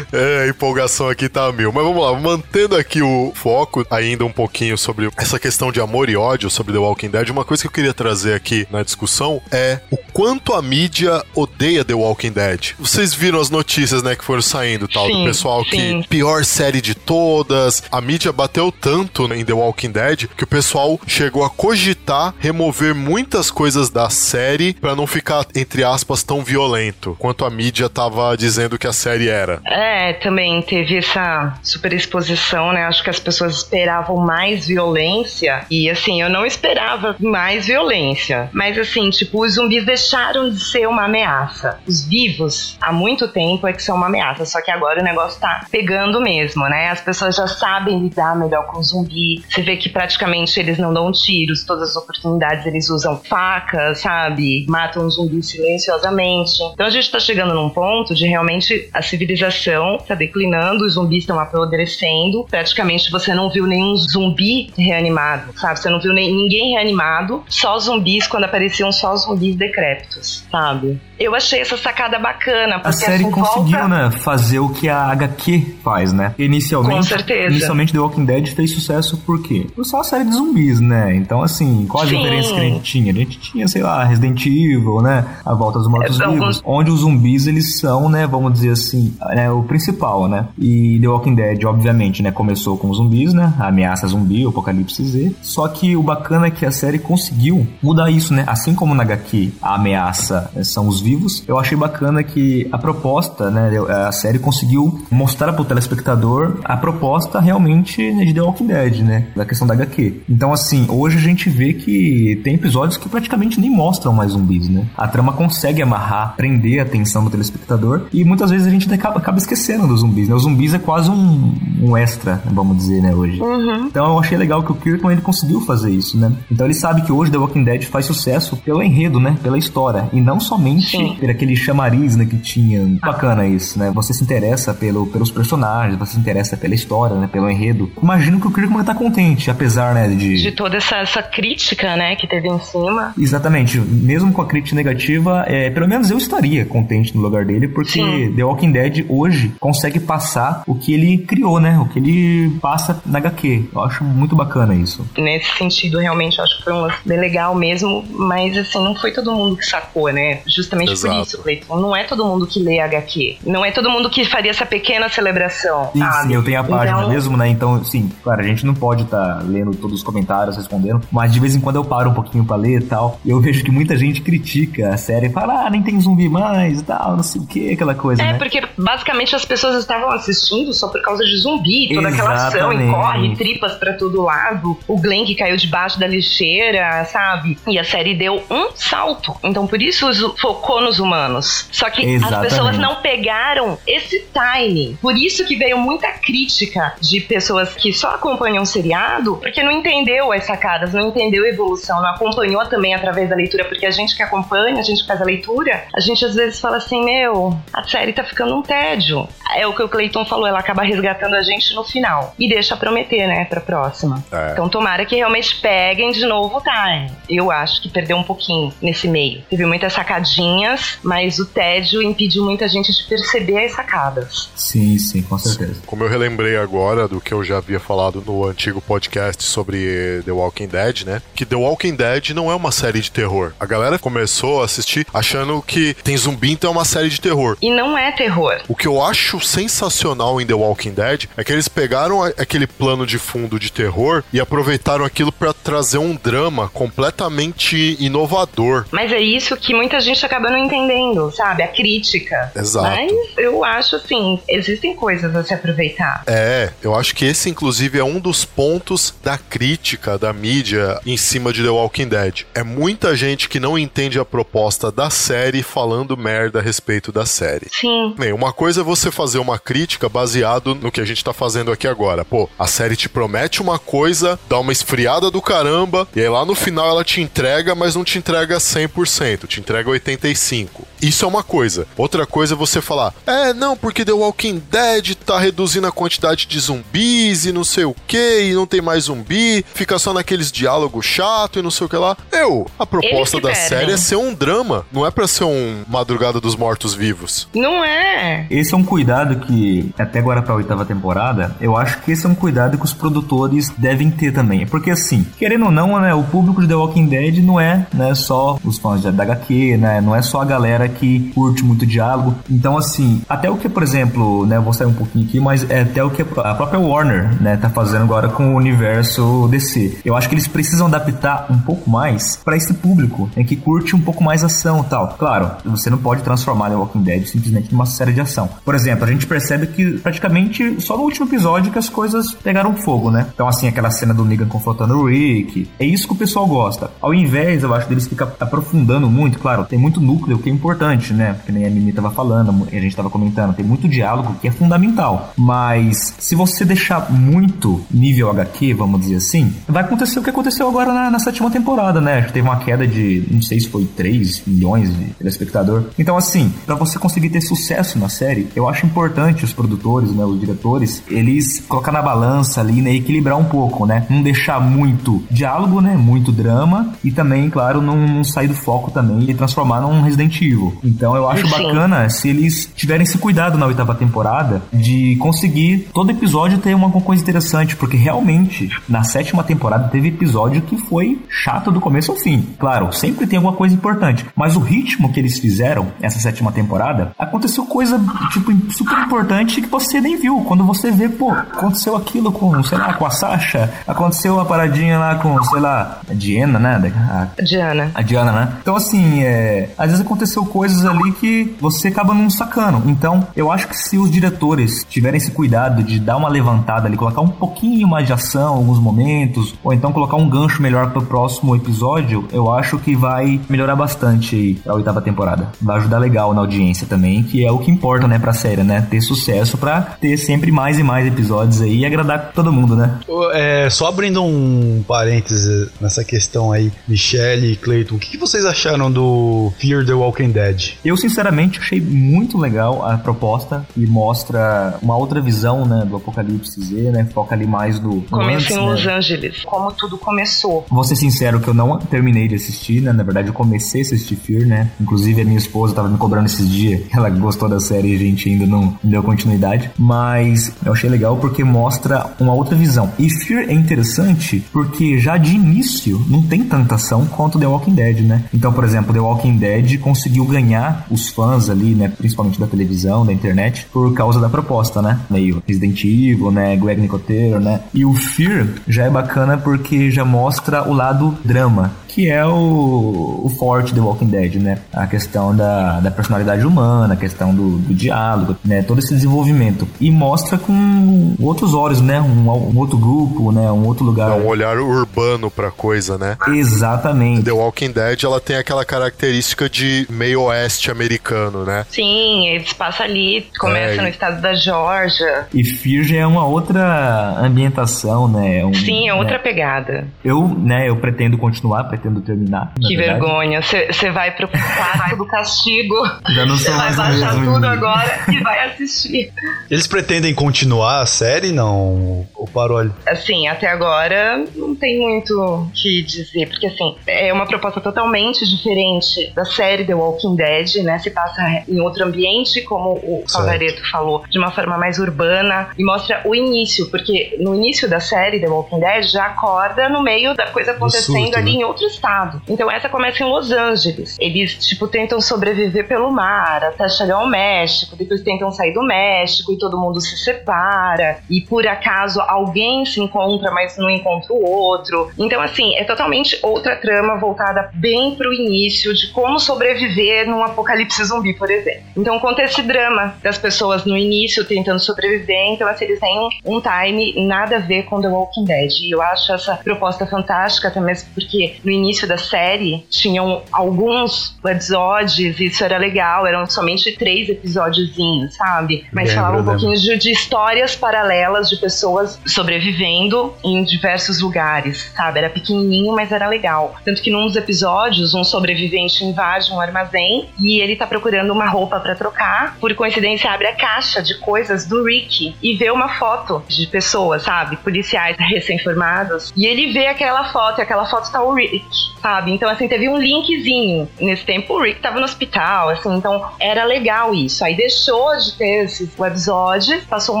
É, a empolgação aqui tá mil. Mas vamos lá, mantendo aqui o foco ainda um pouquinho sobre essa questão de amor e ódio sobre The Walking Dead, uma coisa que eu queria trazer aqui na discussão é o quanto a mídia odeia The Walking Dead. Vocês viram as notícias, né, que foram saindo, tal, do Sim, pessoal sim. que pior série de todas. A mídia bateu tanto né, em The Walking Dead que o pessoal chegou a cogitar remover muitas coisas da série pra não ficar, entre aspas, tão violento quanto a mídia tava dizendo que a série era. É, também teve essa superexposição, né? Acho que as pessoas esperavam mais violência. E assim, eu não esperava mais violência. Mas assim, tipo, os zumbis deixaram de ser uma ameaça. Os vivos, há muito tempo, é que são uma ameaça. Só que agora o negócio tá pegando mesmo, né? As pessoas já sabem lidar melhor com zumbi. Você vê que praticamente eles não dão tiros, todas as oportunidades eles usam facas, sabe? Matam zumbis silenciosamente. Então a gente tá chegando num ponto de realmente a civilização tá declinando, os zumbis estão apodrecendo. Praticamente você não viu nenhum zumbi reanimado, sabe? Você não viu nem, ninguém reanimado, só zumbis quando apareciam só zumbis decrépitos, sabe? Eu achei essa sacada bacana, A série conseguiu, volta... né, fazer o que a HQ faz, né? Inicialmente, Com certeza. inicialmente The Walking Dead fez sucesso por quê? Por só a série de zumbis, né? Então, assim, qual a Sim. diferença que a gente tinha? A gente tinha, sei lá, Resident Evil, né? A Volta dos Mortos É, Vivos, alguns- onde os zumbis, eles são, né, vamos dizer assim, né, o principal, né? E The Walking Dead, obviamente, né, começou com zumbis, né? A ameaça zumbi, o apocalipse Z. Só que o bacana é que a série conseguiu mudar isso, né? Assim como na HQ a ameaça né, são os vivos, eu achei bacana que a proposta, né, a série conseguiu mostrar pro telespectador a proposta realmente né, de The Walking Dead, né, da questão da HQ. Então, assim, hoje a gente vê que tem episódios que praticamente nem mostram mais zumbis, né? A trama consegue amarrar, prender a atenção do telespectador e muitas vezes a gente acaba, acaba esquecendo dos zumbis, né? Os zumbis é quase um, um extra, vamos dizer, né, hoje. Então eu achei legal que o Kirkman ele conseguiu fazer isso, né? Então ele sabe que hoje The Walking Dead faz sucesso pelo enredo, né? Pela história. E não somente Sim. por aquele chamariz, né, que tinha. Bacana isso, né? Você se interessa pelo, pelos personagens, você se interessa pela história, né? Pelo enredo. Imagino que o Kirkman tá contente, apesar, né, de... De toda essa, essa crítica, né, que teve em cima. Exatamente, mesmo com a crítica negativa, é, pelo menos eu estaria contente no lugar dele, porque Sim. The Walking Dead hoje consegue passar o que ele criou, né? O que ele passa na HQ. Eu acho muito bacana isso. Nesse sentido, realmente, eu acho que foi um lance bem legal mesmo, mas assim, não foi todo mundo que sacou, né? Justamente por Exato. isso, Cleiton. Não é todo mundo que lê HQ. Não é todo mundo que faria essa pequena celebração. Sim, sabe? sim, eu tenho a página Então, mesmo, né? Então, sim, claro, a gente não pode estar lendo todos os comentários, respondendo, mas de vez em quando eu paro um pouquinho pra ler e tal. E eu vejo que muita gente critica a série, fala, ah, nem tem zumbi mais e tal, não sei o que, aquela coisa, É, né? porque basicamente as pessoas estavam assistindo só por causa de zumbi, toda aquela ação e Exatamente. corre, tripas pra todo lado, o Glenn que caiu debaixo da lixeira, sabe? E a série deu um salto. Então por isso focou nos humanos. Só que as Exatamente. pessoas não pegaram esse time. Por isso que veio muita crítica de pessoas que só acompanham o seriado, porque não entendeu as sacadas, não entendeu a evolução, não acompanhou também através da leitura, porque a gente que acompanha, a gente que faz a leitura, a gente às vezes fala assim, meu, a série tá ficando um tédio. É o que o Clayton falou, ela acaba resgatando a gente no final. E deixa prometer, né, pra próxima. É. Então tomara que realmente peguem de novo o time. Eu acho que perdeu um pouquinho nesse meio. Teve muitas sacadinhas, mas o tédio impediu muita gente de perceber as sacadas. Sim, sim, com certeza. Como eu relembrei agora do que eu já havia falado no antigo podcast sobre The Walking Dead, né? Que The Walking Dead não é uma série de terror. A galera começou a assistir achando que tem zumbi, então é uma série de terror. E não é terror. O que eu acho sensacional em The Walking Dead é que eles pegaram aquele plano de fundo de terror e aproveitaram aquilo pra trazer um drama completamente inovador. Mas é isso que muita gente acaba não entendendo, sabe? A crítica. Exato. Mas eu acho assim, existem coisas a se aproveitar. É, eu acho que esse, inclusive, é um dos pontos da crítica da mídia em cima de The Walking Dead. É muita gente que não entende a proposta da série falando merda a respeito da série. Sim. Bem, uma coisa é você fazer uma crítica baseado no que a gente tá fazendo aqui agora. Pô, a série te promete uma coisa, dá uma esfriada do caramba, e aí lá no final ela te entrega, mas não te entrega 100%, te entrega 85%. Isso é uma coisa. Outra coisa é você falar, é, não, porque The Walking Dead tá reduzindo a quantidade de zumbis e não sei o que, e não tem mais zumbi, fica só naqueles diálogos chato e não sei o que lá. Eu, a proposta da série é ser um drama, não é pra ser um Madrugada dos Mortos Vivos. Não é. Esse é um cuidado que, até agora pra oitava temporada, eu acho que esse é um cuidado que os produtores devem ter também. Porque assim, querendo ou não, né, o público de The Walking Dead não é, né, só os fãs da HQ, né, não é só a galera que curte muito diálogo. Então assim, até o que, por exemplo, né, vou sair um pouquinho aqui, mas é até o que a própria Warner, né, tá fazendo agora com o universo DC. Eu acho que eles precisam adaptar um pouco mais para esse público, né, que curte um pouco mais ação e tal. Claro, você não pode transformar The Walking Dead simplesmente numa série de ação. Por exemplo, a gente percebe que praticamente só no último episódio que as coisas pegaram fogo, né? Então, assim, aquela cena do Negan confrontando o Rick, é isso que o pessoal gosta. Ao invés, eu acho, deles ficar aprofundando muito, claro, tem muito núcleo que é importante, né? Porque nem a Mimi tava falando, a gente tava comentando, tem muito diálogo que é fundamental. Mas se você deixar muito nível HQ, vamos dizer assim, vai acontecer o que aconteceu agora na, na sétima temporada, né? Acho que teve uma queda de, não sei se foi 3 milhões de telespectador. Então, assim, para você conseguir ter sucesso na série, eu acho importante os produtores, né, os diretores, eles colocar na balança ali, né, equilibrar um pouco, né? Não deixar muito diálogo, né, muito drama e também, claro, não, não sair do foco também e transformar num Resident Evil. Então, eu acho Sim. bacana se eles tiverem esse cuidado na oitava temporada de conseguir todo episódio ter uma coisa interessante, porque realmente na sétima temporada teve episódio que foi chato do começo ao fim. Claro, sempre tem alguma coisa importante, mas o ritmo que eles fizeram essa sétima temporada aconteceu coisa tipo super importante que você nem viu. Quando você vê, pô, aconteceu aquilo com, sei lá, com a Sasha, aconteceu uma paradinha lá com, sei lá, a Diana, né? A, Diana. a Diana, né? Então, assim, é, às vezes aconteceu coisas ali que você acaba não sacando. Então, eu acho que se os diretores tiverem esse cuidado de dar uma levantada ali, colocar um pouquinho mais de ação em alguns momentos, ou então colocar um gancho melhor pro próximo episódio, eu acho que vai melhorar bastante a oitava temporada. Vai ajudar legal na audiência também, que é o que importa, né, pra série, né? Ter sucesso pra ter sempre mais e mais episódios aí e agradar todo mundo, né? É, só abrindo um parêntese nessa questão aí, Michelle e Clayton, o que, vocês acharam do Fear the Walking Dead? Eu, sinceramente, achei muito legal a proposta e mostra uma outra visão, né, do Apocalipse Z, né? Foca ali mais no, no Começo antes, em Los né? Angeles. Como tudo começou. Vou ser sincero que eu não terminei de assistir, né? Na verdade, eu comecei a assistir Fear, né? Inclusive, a minha esposa tava me cobrando esses dias. *laughs* Ela gostou da série e a gente ainda não deu continuidade. Mas eu achei legal porque mostra uma outra visão. E Fear é interessante porque já de início não tem tanta ação quanto The Walking Dead, né? Então, por exemplo, The Walking Dead conseguiu ganhar os fãs ali, né? Principalmente da televisão, da internet, por causa da proposta, né? Meio Resident Evil, né? Greg Nicotero, né? E o Fear já é bacana porque já mostra o lado drama, que é o, o forte The Walking Dead, né? A questão da, da personalidade humana, a questão do, do diálogo, né? Todo esse desenvolvimento. E mostra com outros olhos, né? Um, um outro grupo, né? Um outro lugar. É um olhar urbano pra coisa, né? Exatamente. The Walking Dead, ela tem aquela característica de meio oeste americano, né? Sim, eles passam ali, começa É, no estado da Georgia. E Fear é uma outra ambientação, né? Um, Sim, é outra né? pegada. Eu, né, eu pretendo continuar, pretendo terminar. na Que verdade. vergonha. Você vai pro quarto *laughs* do castigo. Já não Você sou vai mais baixar mesmo, tudo agora e vai assistir. Eles pretendem continuar a série, não? O Paroli? Assim, até agora não tem muito o que dizer, porque assim, é uma proposta totalmente diferente da série The Walking Dead, né? Se passa em outro ambiente, como o. Favareto falou, de uma forma mais urbana e mostra o início, porque no início da série The Walking Dead já acorda no meio da coisa acontecendo surto, ali né? em outro estado. Então essa começa em Los Angeles. Eles, tipo, tentam sobreviver pelo mar até chegar ao México, depois tentam sair do México e todo mundo se separa. E por acaso alguém se encontra, mas não encontra o outro. Então, assim, é totalmente outra trama voltada bem pro início de como sobreviver num apocalipse zumbi, por exemplo. Então conta esse drama das pessoas no início tentando sobreviver. Então, assim, eles têm um time nada a ver com The Walking Dead. E eu acho essa proposta fantástica também, porque no início da série tinham alguns episódios, isso era legal, eram somente três episódiozinhos, sabe? Mas falava um pouquinho de, de histórias paralelas de pessoas sobrevivendo em diversos lugares, sabe? Era pequenininho, mas era legal. Tanto que num dos episódios, um sobrevivente invade um armazém e ele tá procurando uma roupa pra trocar. Por coincidência, abre a caixa de coisas do Rick e vê uma foto de pessoas, sabe? Policiais recém-formados. E ele vê aquela foto, e aquela foto tá o Rick, Rick, sabe? Então, assim, teve um linkzinho. Nesse tempo, o Rick tava no hospital, assim, então era legal isso. Aí deixou de ter esses episódios, passou um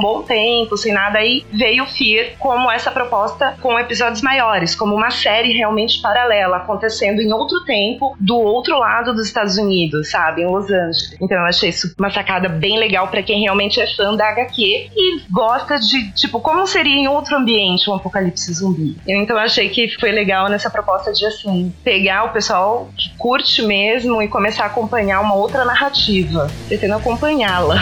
bom tempo, sem nada, aí veio o Fear como essa proposta com episódios maiores, como uma série realmente paralela, acontecendo em outro tempo, do outro lado dos Estados Unidos, sabe? Em Los Angeles. Então eu achei isso uma sacada bem legal pra quem realmente é fã da HQ e gosta de, tipo, como seria em outro ambiente um apocalipse zumbi. Então eu achei que foi legal nessa proposta de, assim, pegar o pessoal que curte mesmo e começar a acompanhar uma outra narrativa, pretendo acompanhá-la.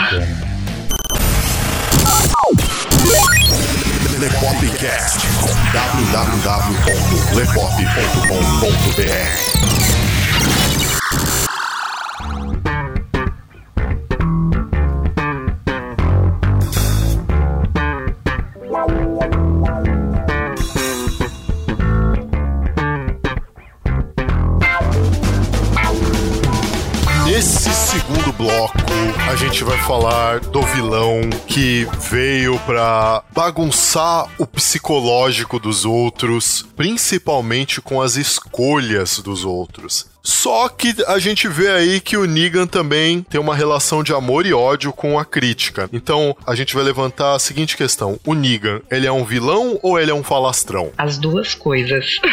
Nesse segundo bloco, a gente vai falar do vilão que veio pra bagunçar o psicológico dos outros, principalmente com as escolhas dos outros. Só que a gente vê aí que o Negan também tem uma relação de amor e ódio com a crítica. Então, a gente vai levantar a seguinte questão: o Negan, ele é um vilão ou ele é um falastrão? As duas coisas. *laughs*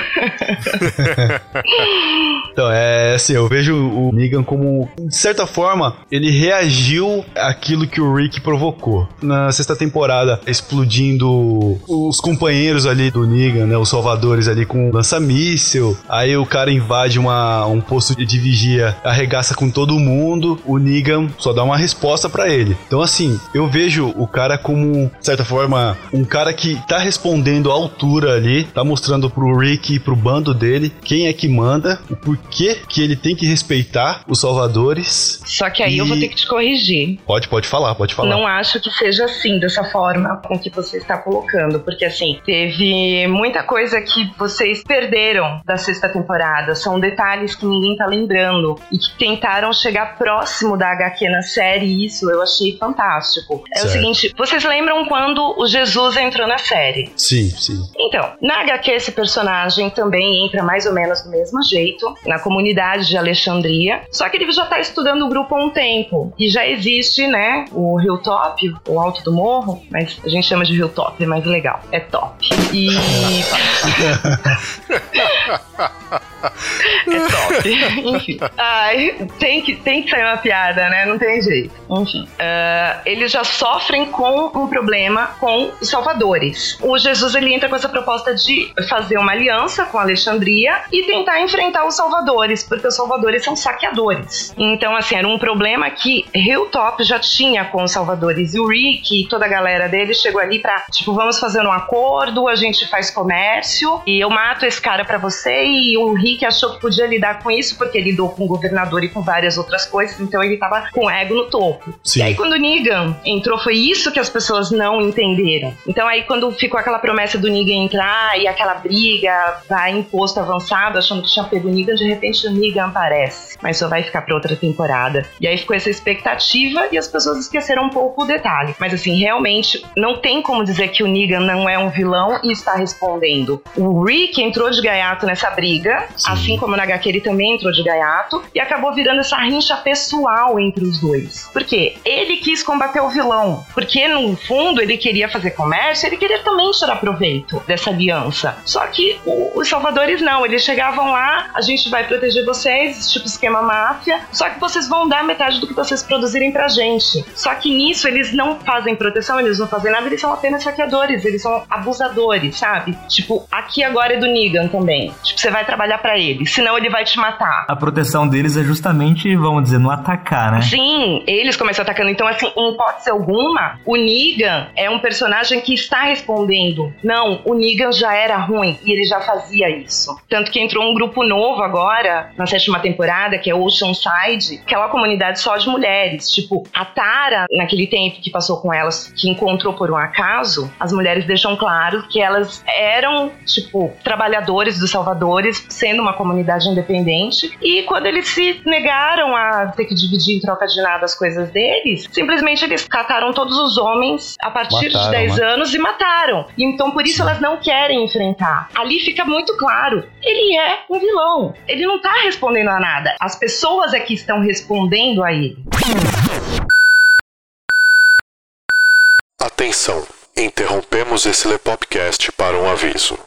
Então, é assim, eu vejo o Negan como, de certa forma, ele reagiu àquilo que o Rick provocou. Na sexta temporada, explodindo os companheiros ali do Negan, né, os salvadores ali com lança-míssel. Aí o cara invade uma, um posto de vigia, arregaça com todo mundo. O Negan só dá uma resposta pra ele. Então, assim, eu vejo o cara como, de certa forma, um cara que tá respondendo à altura ali, tá mostrando pro Rick e pro bando dele quem é que manda, o porquê que ele tem que respeitar os salvadores. Só que aí eu vou E- ter que te corrigir. Pode, pode falar, pode falar. Não acho que seja assim, dessa forma com que você está colocando, porque assim, teve muita coisa que vocês perderam da sexta temporada. São detalhes que ninguém tá lembrando e que tentaram chegar próximo da HQ na série, e isso eu achei fantástico. É Certo. o seguinte: vocês lembram quando o Jesus entrou na série? Sim, sim. Então, na HQ esse personagem também entra mais ou menos do mesmo jeito, na comunidade de Alexandria, só que ele já tá estudando o grupo há um tempo, e já existe, né, o Hilltop, o Alto do Morro, mas a gente chama de Hilltop, é mais legal, é top. E... *laughs* *laughs* é top. *laughs* Enfim. Tem que, tem que sair uma piada, né? Não tem jeito. Enfim. Ah, eles já sofrem com um problema com os salvadores. O Jesus ele entra com essa proposta de fazer uma aliança com Alexandria e tentar enfrentar os salvadores, porque os salvadores são saqueadores. Então, assim, era um problema que Hilltop já tinha com os salvadores. E o Rick e toda a galera dele chegou ali pra, tipo, vamos fazer um acordo, a gente faz comércio e eu mato esse cara pra você. E o Rick achou que podia lidar com isso porque lidou com o governador e com várias outras coisas, então ele tava com ego no topo. Sim. E aí, quando o Negan entrou, foi isso que as pessoas não entenderam. Então, aí, quando ficou aquela promessa do Negan entrar e aquela briga vai em posto avançado, achando que tinha pego o Negan, de repente o Negan aparece, mas só vai ficar pra outra temporada. E aí ficou essa expectativa e as pessoas esqueceram um pouco o detalhe. Mas, assim, realmente, não tem como dizer que o Negan não é um vilão e está respondendo. O Rick entrou de gaiato nessa briga, assim como na HQ ele também entrou de gaiato, e acabou virando essa rincha pessoal entre os dois. Por quê? Ele quis combater o vilão, porque no fundo ele queria fazer comércio, ele queria também tirar proveito dessa aliança. Só que os salvadores não, eles chegavam lá, a gente vai proteger vocês, tipo esquema máfia, só que vocês vão dar metade do que vocês produzirem pra gente. Só que nisso eles não fazem proteção, eles não fazem nada, eles são apenas saqueadores, eles são abusadores, sabe? Tipo, aqui agora é do Negan também. Tipo, você vai trabalhar pra ele, senão ele vai te matar. A proteção deles é justamente, vamos dizer, não atacar, né? Sim, eles começam atacando. Então, assim, em hipótese alguma, o Negan é um personagem que está respondendo. Não, o Negan já era ruim e ele já fazia isso. Tanto que entrou um grupo novo agora, na sétima temporada, que é Oceanside, que é uma comunidade só de mulheres. Tipo, a Tara, naquele tempo que passou com elas, que encontrou por um acaso, as mulheres deixam claro que elas eram, tipo, trabalhadores dos salvadores, sendo uma comunidade independente. E quando eles se negaram a ter que dividir em troca de nada as coisas deles, simplesmente eles cataram todos os homens a partir Mataram, de 10 né? anos e mataram. E então por isso elas não querem enfrentar. Ali fica muito claro, ele é um vilão. Ele não tá respondendo a nada. As pessoas é que estão respondendo a ele. Atenção, interrompemos esse Lepopcast para um aviso.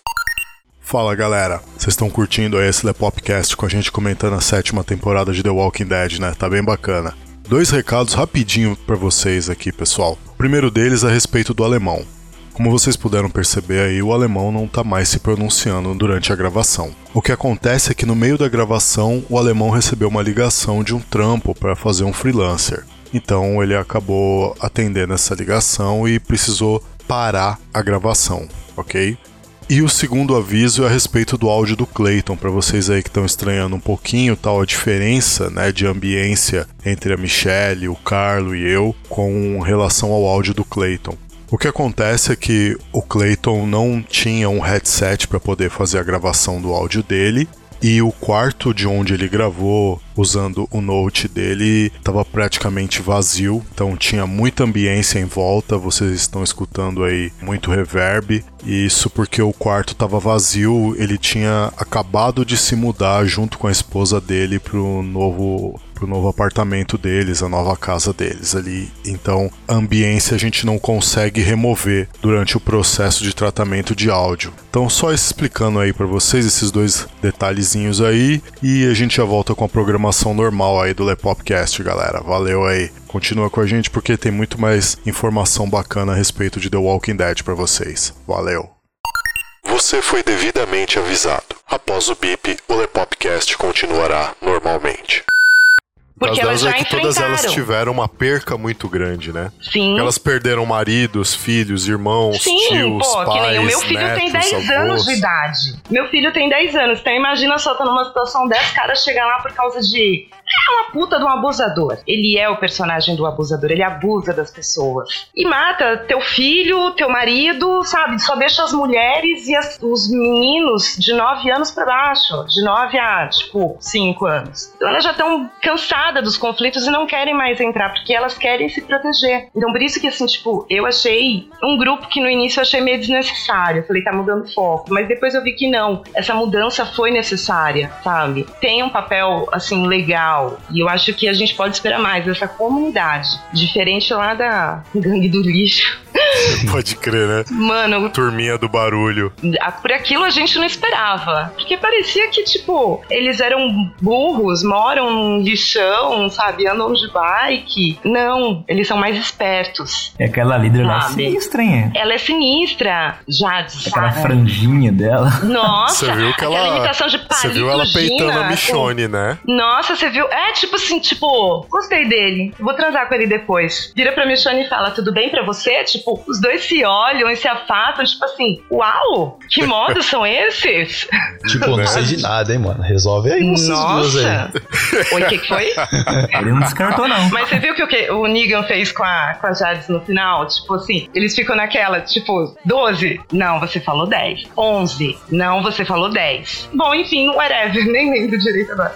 Fala galera, vocês estão curtindo aí esse Lepopcast com a gente comentando a sétima temporada de The Walking Dead, né? Tá bem bacana. Dois recados rapidinho para vocês aqui, pessoal. O primeiro deles é a respeito do alemão. Como vocês puderam perceber aí, o alemão não tá mais se pronunciando durante a gravação. O que acontece é que no meio da gravação, o alemão recebeu uma ligação de um trampo para fazer um freelancer. Então ele acabou atendendo essa ligação e precisou parar a gravação, ok? E o segundo aviso é a respeito do áudio do Clayton, para vocês aí que estão estranhando um pouquinho tal a diferença né, de ambiência entre a Michelle, o Carlo e eu com relação ao áudio do Clayton. O que acontece é que o Clayton não tinha um headset para poder fazer a gravação do áudio dele e o quarto de onde ele gravou usando o note dele estava praticamente vazio, então tinha muita ambiência em volta, vocês estão escutando aí muito reverb, e isso porque o quarto estava vazio, ele tinha acabado de se mudar junto com a esposa dele pro novo pro novo apartamento deles, a nova casa deles ali. Então, a ambiência a gente não consegue remover durante o processo de tratamento de áudio. Então, só explicando aí para vocês esses dois detalhezinhos aí e a gente já volta com a programação normal aí do Lepopcast, galera. Valeu aí. Continua com a gente porque tem muito mais informação bacana a respeito de The Walking Dead para vocês. Valeu. Você foi devidamente avisado. Após o bip, o Lepopcast continuará normalmente. Porque As elas delas já é que todas elas tiveram uma perca muito grande, né? Sim. Elas perderam maridos, filhos, irmãos, Sim, tios, pô, pais, que nem o meu filho netos, tem 10 avós. anos de idade. Meu filho tem 10 anos. Então imagina só, tá numa situação dessa, cara chegar lá por causa de. É uma puta de um abusador. Ele é o personagem do abusador, ele abusa das pessoas. E mata teu filho, teu marido, sabe? Só deixa as mulheres e as- os meninos de 9 anos pra baixo. De 9 a, tipo, 5 anos. Então elas já estão cansadas dos conflitos e não querem mais entrar, porque elas querem se proteger. Então por isso que, assim, tipo, eu achei um grupo que no início eu achei meio desnecessário. Eu falei, tá mudando foco. Mas depois eu vi que não. Essa mudança foi necessária, sabe? Tem um papel, assim, legal. E eu acho que a gente pode esperar mais dessa comunidade. Diferente lá da gangue do lixo. *laughs* Pode crer, né? Mano, Turminha do barulho. a- por aquilo a gente não esperava. Porque parecia que, tipo, eles eram burros, moram num lixão, sabe? Andam de bike. Não, eles são mais espertos. É aquela líder lá sinistra, hein? Ela é sinistra, Jade, Aquela sabe? franjinha dela. Nossa, Você viu que aquela ela. imitação de Você viu ela peitando Gina, a Michonne, né? com- Nossa, você viu? É tipo assim, tipo, gostei dele, vou transar com ele depois. Vira pra Michonne e fala, tudo bem pra você? Tipo, os dois se olham e se afastam, tipo assim, uau, que *laughs* modos são esses? Tipo, não sei de nada, hein, mano. Resolve aí vocês duas aí. Nossa. Oi, o que, que foi? Ele não descartou, não. Mas você viu que o, que o Negan fez com a, com a Jades no final? Tipo assim, eles ficam naquela, tipo, 12? Não, você falou 10. 11? Não, você falou 10. Bom, enfim, whatever, *laughs* nem lembro direito agora.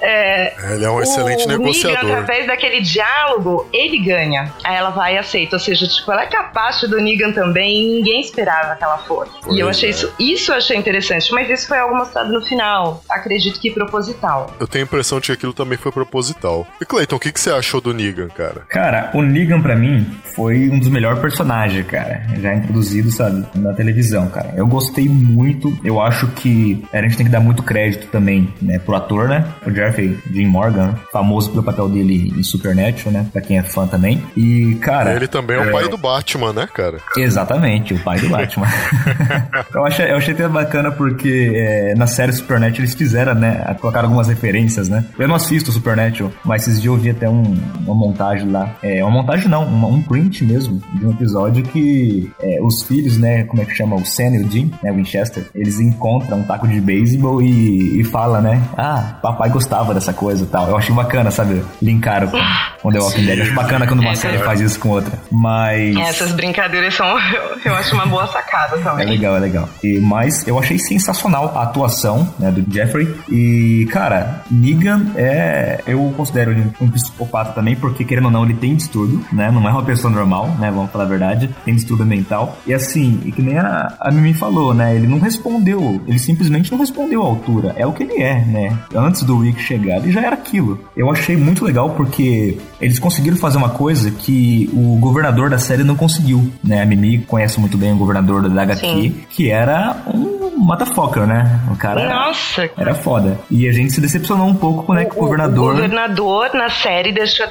É, Ele é um excelente o Negan, negociador. através daquele diálogo, ele ganha. Aí ela vai e aceita. Ou seja, tipo, ela é capaz do Negan também e ninguém esperava que ela fosse. Pois e eu achei é. isso, isso eu achei interessante. Mas isso foi algo mostrado no final. Acredito que proposital. Eu tenho a impressão de que aquilo também foi proposital. E Clayton, o que, que você achou do Negan, cara? Cara, o Negan pra mim foi um dos melhores personagens, cara. Já introduzido, sabe, na televisão, cara. Eu gostei muito. Eu acho que a gente tem que dar muito crédito também, né, pro ator, né? O Jeffrey Dean Morgan, famoso pelo papel dele em Supernatural, né? Pra quem é fã também. E, cara. Ele também é o pai do Batman, né, cara? Exatamente, o pai do Batman. *laughs* *laughs* eu, achei, eu achei até bacana porque é, na série Supernatural eles fizeram, né? Colocaram algumas referências, né? Eu não assisto Supernatural, mas esses dias eu vi até um- uma montagem lá. É, uma montagem não, uma- um print mesmo de um episódio que é, os filhos, né? Como é que chama? O Sam e o Jim, né? Winchester, eles encontram um taco de beisebol e, e fala, né? Ah, papai gostava dessa coisa e tal. Eu achei bacana, sabe? Linkaram com, com The Walking Dead. Acho bacana quando uma série faz isso com outra. Mas. Essas brincadeiras são, eu, *laughs* eu acho uma boa sacada É também. legal, é legal. E, mas eu achei sensacional a atuação né, do Jeffrey. E, cara, Negan é. Eu considero ele um psicopata também, porque querendo ou não, ele tem distúrbio, né? Não é uma pessoa normal, né? Vamos falar a verdade. Tem distúrbio mental. E assim, e que nem a, a Mimi falou, né? Ele não respondeu. Ele simplesmente não respondeu à altura. É o que ele é, né? Antes do Rick chegar, ele já era aquilo. Eu achei muito legal porque eles conseguiram fazer uma coisa que o governador da série não conseguiu, né? A Mimi conhece muito bem o governador da HQ, Sim. que era um motherfucker, né? O cara era, Nossa, era foda. E a gente se decepcionou um pouco com né, que o, governador. O governador na série deixou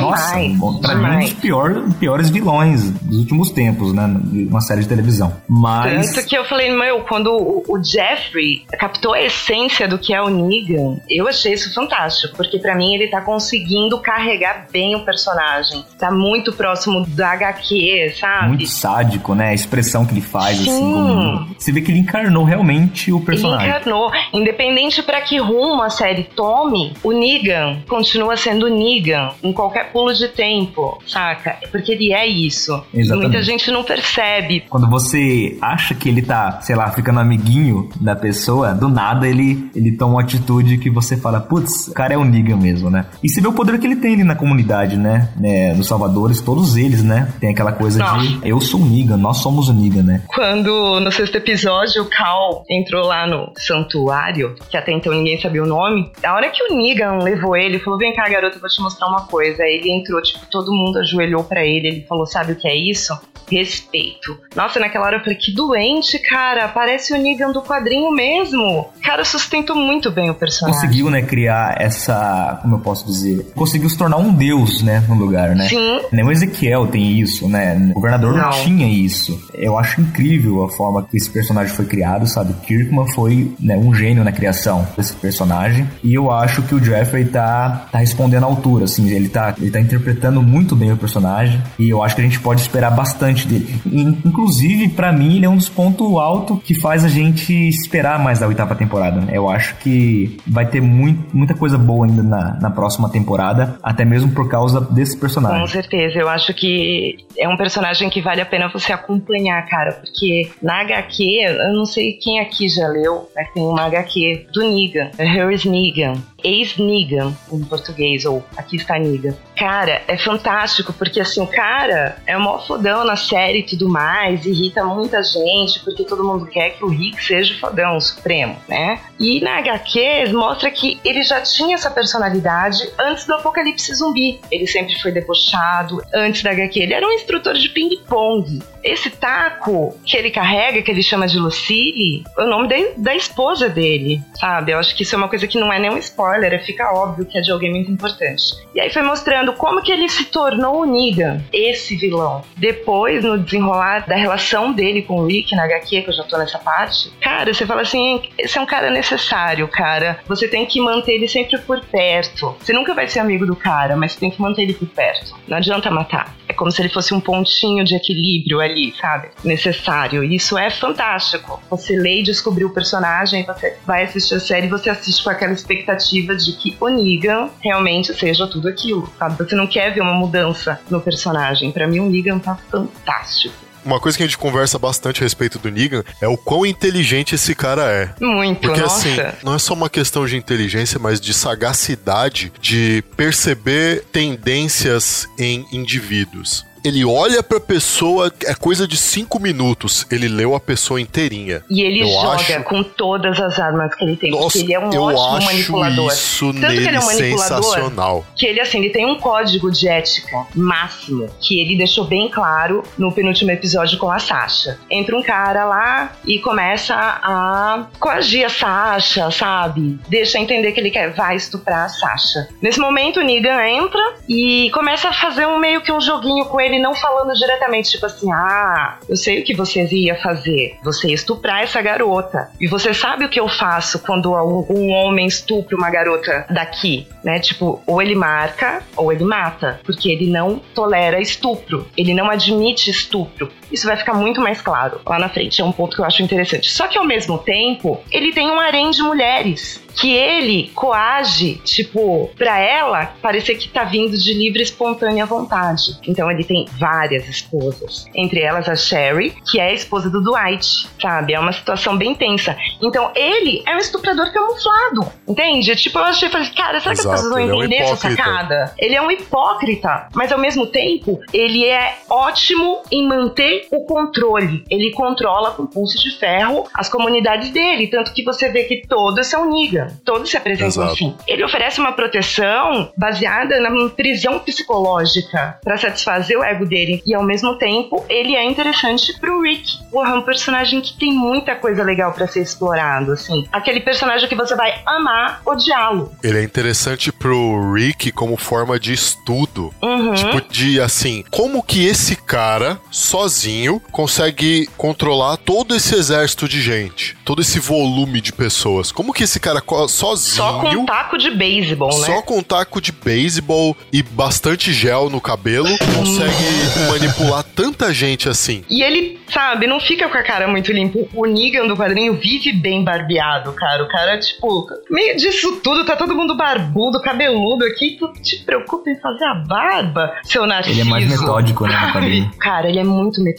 Nossa, demais. bom, pra mim um demais. dos pior, piores vilões dos últimos tempos, né? De uma série de televisão. Mas. Tanto que eu falei, meu, quando o, o Jeffrey captou a essência do que é o Negan, eu achei isso fantástico, porque pra mim ele tá conseguindo carregar bem o personagem. Tá muito próximo da HQ, sabe? Muito sádico, né? A expressão que ele faz, assim, Sim. como. Você vê que ele encarnou realmente o Ele personagem. encarnou. Independente pra que rumo a série tome, o Negan continua sendo Negan em qualquer pulo de tempo, saca? Porque ele é isso. Exatamente. muita gente não percebe. Quando você acha que ele tá, sei lá, ficando amiguinho da pessoa, do nada ele, ele toma uma atitude que você fala, putz, o cara é o Negan mesmo, né? E você vê o poder que ele tem ali na comunidade, né? né? Nos Salvadores, todos eles, né? Tem aquela coisa de eu sou o Negan, nós somos o Negan, né? Quando no sexto episódio o Cal entrou lá no santuário, que até então ninguém sabia o nome, a hora que o Negan levou ele, falou: Vem cá, garoto, eu vou te mostrar uma coisa. Aí ele entrou, tipo, todo mundo ajoelhou pra ele. Ele falou: Sabe o que é isso? Respeito. Nossa, naquela hora eu falei: Que doente, cara. Parece o Negan do quadrinho mesmo. Cara, sustentou muito bem o personagem. Conseguiu, né, criar essa, como eu posso dizer, conseguiu se tornar um deus, né, no lugar, né? Sim. Nem o Ezequiel tem isso, né? O governador não, Não. tinha isso. Eu acho incrível a forma que esse personagem foi criado, sabe? Kirkman foi né, um gênio na criação desse personagem. E eu acho que o Jeffrey tá, tá respondendo à altura, assim. Ele tá, ele tá interpretando muito bem o personagem. E eu acho que a gente pode esperar bastante dele. In- Inclusive, pra mim, ele é um dos pontos altos que faz a gente esperar mais da oitava temporada. né? Eu acho que vai ter muito, muita coisa boa ainda na, na próxima temporada, até mesmo por causa desse personagem. Com certeza, eu acho que é um personagem que vale a pena você acompanhar, cara, porque na HQ, eu não sei quem aqui já leu, mas tem uma HQ do Negan, Here is Negan, ex-Negan em português, ou Aqui está Negan. Cara, é fantástico, porque assim, o cara é o maior fodão na série e tudo mais, irrita muita gente, porque todo mundo quer que o Rick seja o fodão, o supremo, né? E na HQ mostra que ele já tinha essa personalidade antes do apocalipse zumbi. Ele sempre foi debochado. Antes da HQ, ele era um instrutor de ping-pong. Esse taco que ele carrega, que ele chama de Lucille, é o nome da, da esposa dele, sabe? Eu acho que isso é uma coisa que não é nenhum spoiler, é- fica óbvio que é de alguém muito importante. E aí foi mostrando como que ele se tornou o Negan, esse vilão. Depois, no desenrolar da relação dele com o Rick na HQ, que eu já tô nessa parte, cara, você fala assim: esse é um cara necessário, cara. Você tem que manter ele sempre por perto. Você nunca vai ser amigo do cara, mas você tem que manter ele por perto. Não adianta matar. Como se ele fosse um pontinho de equilíbrio ali, sabe? Necessário. E isso é fantástico. Você lê e descobrir o personagem, você vai assistir a série e você assiste com aquela expectativa de que o Negan realmente seja tudo aquilo, sabe? Você não quer ver uma mudança no personagem. Pra mim, o Negan tá fantástico. Uma coisa que a gente conversa bastante a respeito do Negan é o quão inteligente esse cara é. Muito, Porque nossa. assim, não é só uma questão de inteligência, mas de sagacidade de perceber tendências em indivíduos. Ele olha pra pessoa, é coisa de cinco minutos. Ele leu a pessoa inteirinha. E ele Eu joga acho- com todas as armas que ele tem. Nossa, porque ele é um eu ótimo acho manipulador. isso Tanto que ele nele é um sensacional. que ele, assim, ele tem um código de ética máximo que ele deixou bem claro no penúltimo episódio com a Sasha. Entra um cara lá e começa a coagir a Sasha, sabe? Deixa entender que ele quer, vai estuprar a Sasha. Nesse momento, o Negan entra e começa a fazer um meio que um joguinho com ele, não falando diretamente, tipo assim, ah, eu sei o que você ia fazer. Você ia estuprar essa garota. E você sabe o que eu faço quando algum homem estupra uma garota daqui, né? Tipo, ou ele marca ou ele mata, porque ele não tolera estupro. Ele não admite estupro. Isso vai ficar muito mais claro lá na frente. É um ponto que eu acho interessante. Só que ao mesmo tempo, ele tem um harém de mulheres que ele coage, tipo, pra ela parecer que tá vindo de livre espontânea vontade. Então ele tem várias esposas. Entre elas a Sherry, que é a esposa do Dwight, sabe? É uma situação bem tensa. Então ele é um estuprador camuflado, entende? Tipo, eu achei, falei, cara, será que Exato, as pessoas vão ele é um entender essa sacada? Ele é um hipócrita, mas ao mesmo tempo, ele é ótimo em manter o controle. Ele controla com pulso de ferro as comunidades dele, tanto que você vê que todos são Negan, todos se apresentam Exato. assim. Ele oferece uma proteção baseada na prisão psicológica para satisfazer o ego dele e ao mesmo tempo ele é interessante pro Rick. Porra, é um personagem que tem muita coisa legal para ser explorado, assim. Aquele personagem que você vai amar odiá-lo. Ele é interessante pro Rick como forma de estudo. Uhum. Tipo, de assim, como que esse cara, sozinho, consegue controlar todo esse exército de gente? Todo esse volume de pessoas? Como que esse cara sozinho. Só com um taco de beisebol, né? Só com taco de beisebol e bastante gel no cabelo consegue manipular tanta gente assim. E ele, sabe, não fica com a cara muito limpa. O Negan do quadrinho vive bem barbeado, cara. O cara, tipo, meio disso tudo, tá todo mundo barbudo, cabeludo aqui. Tu te preocupa em fazer a barba, seu narciso. Ele é mais metódico, né, quadrinho. *laughs* Cara, ele é muito metódico.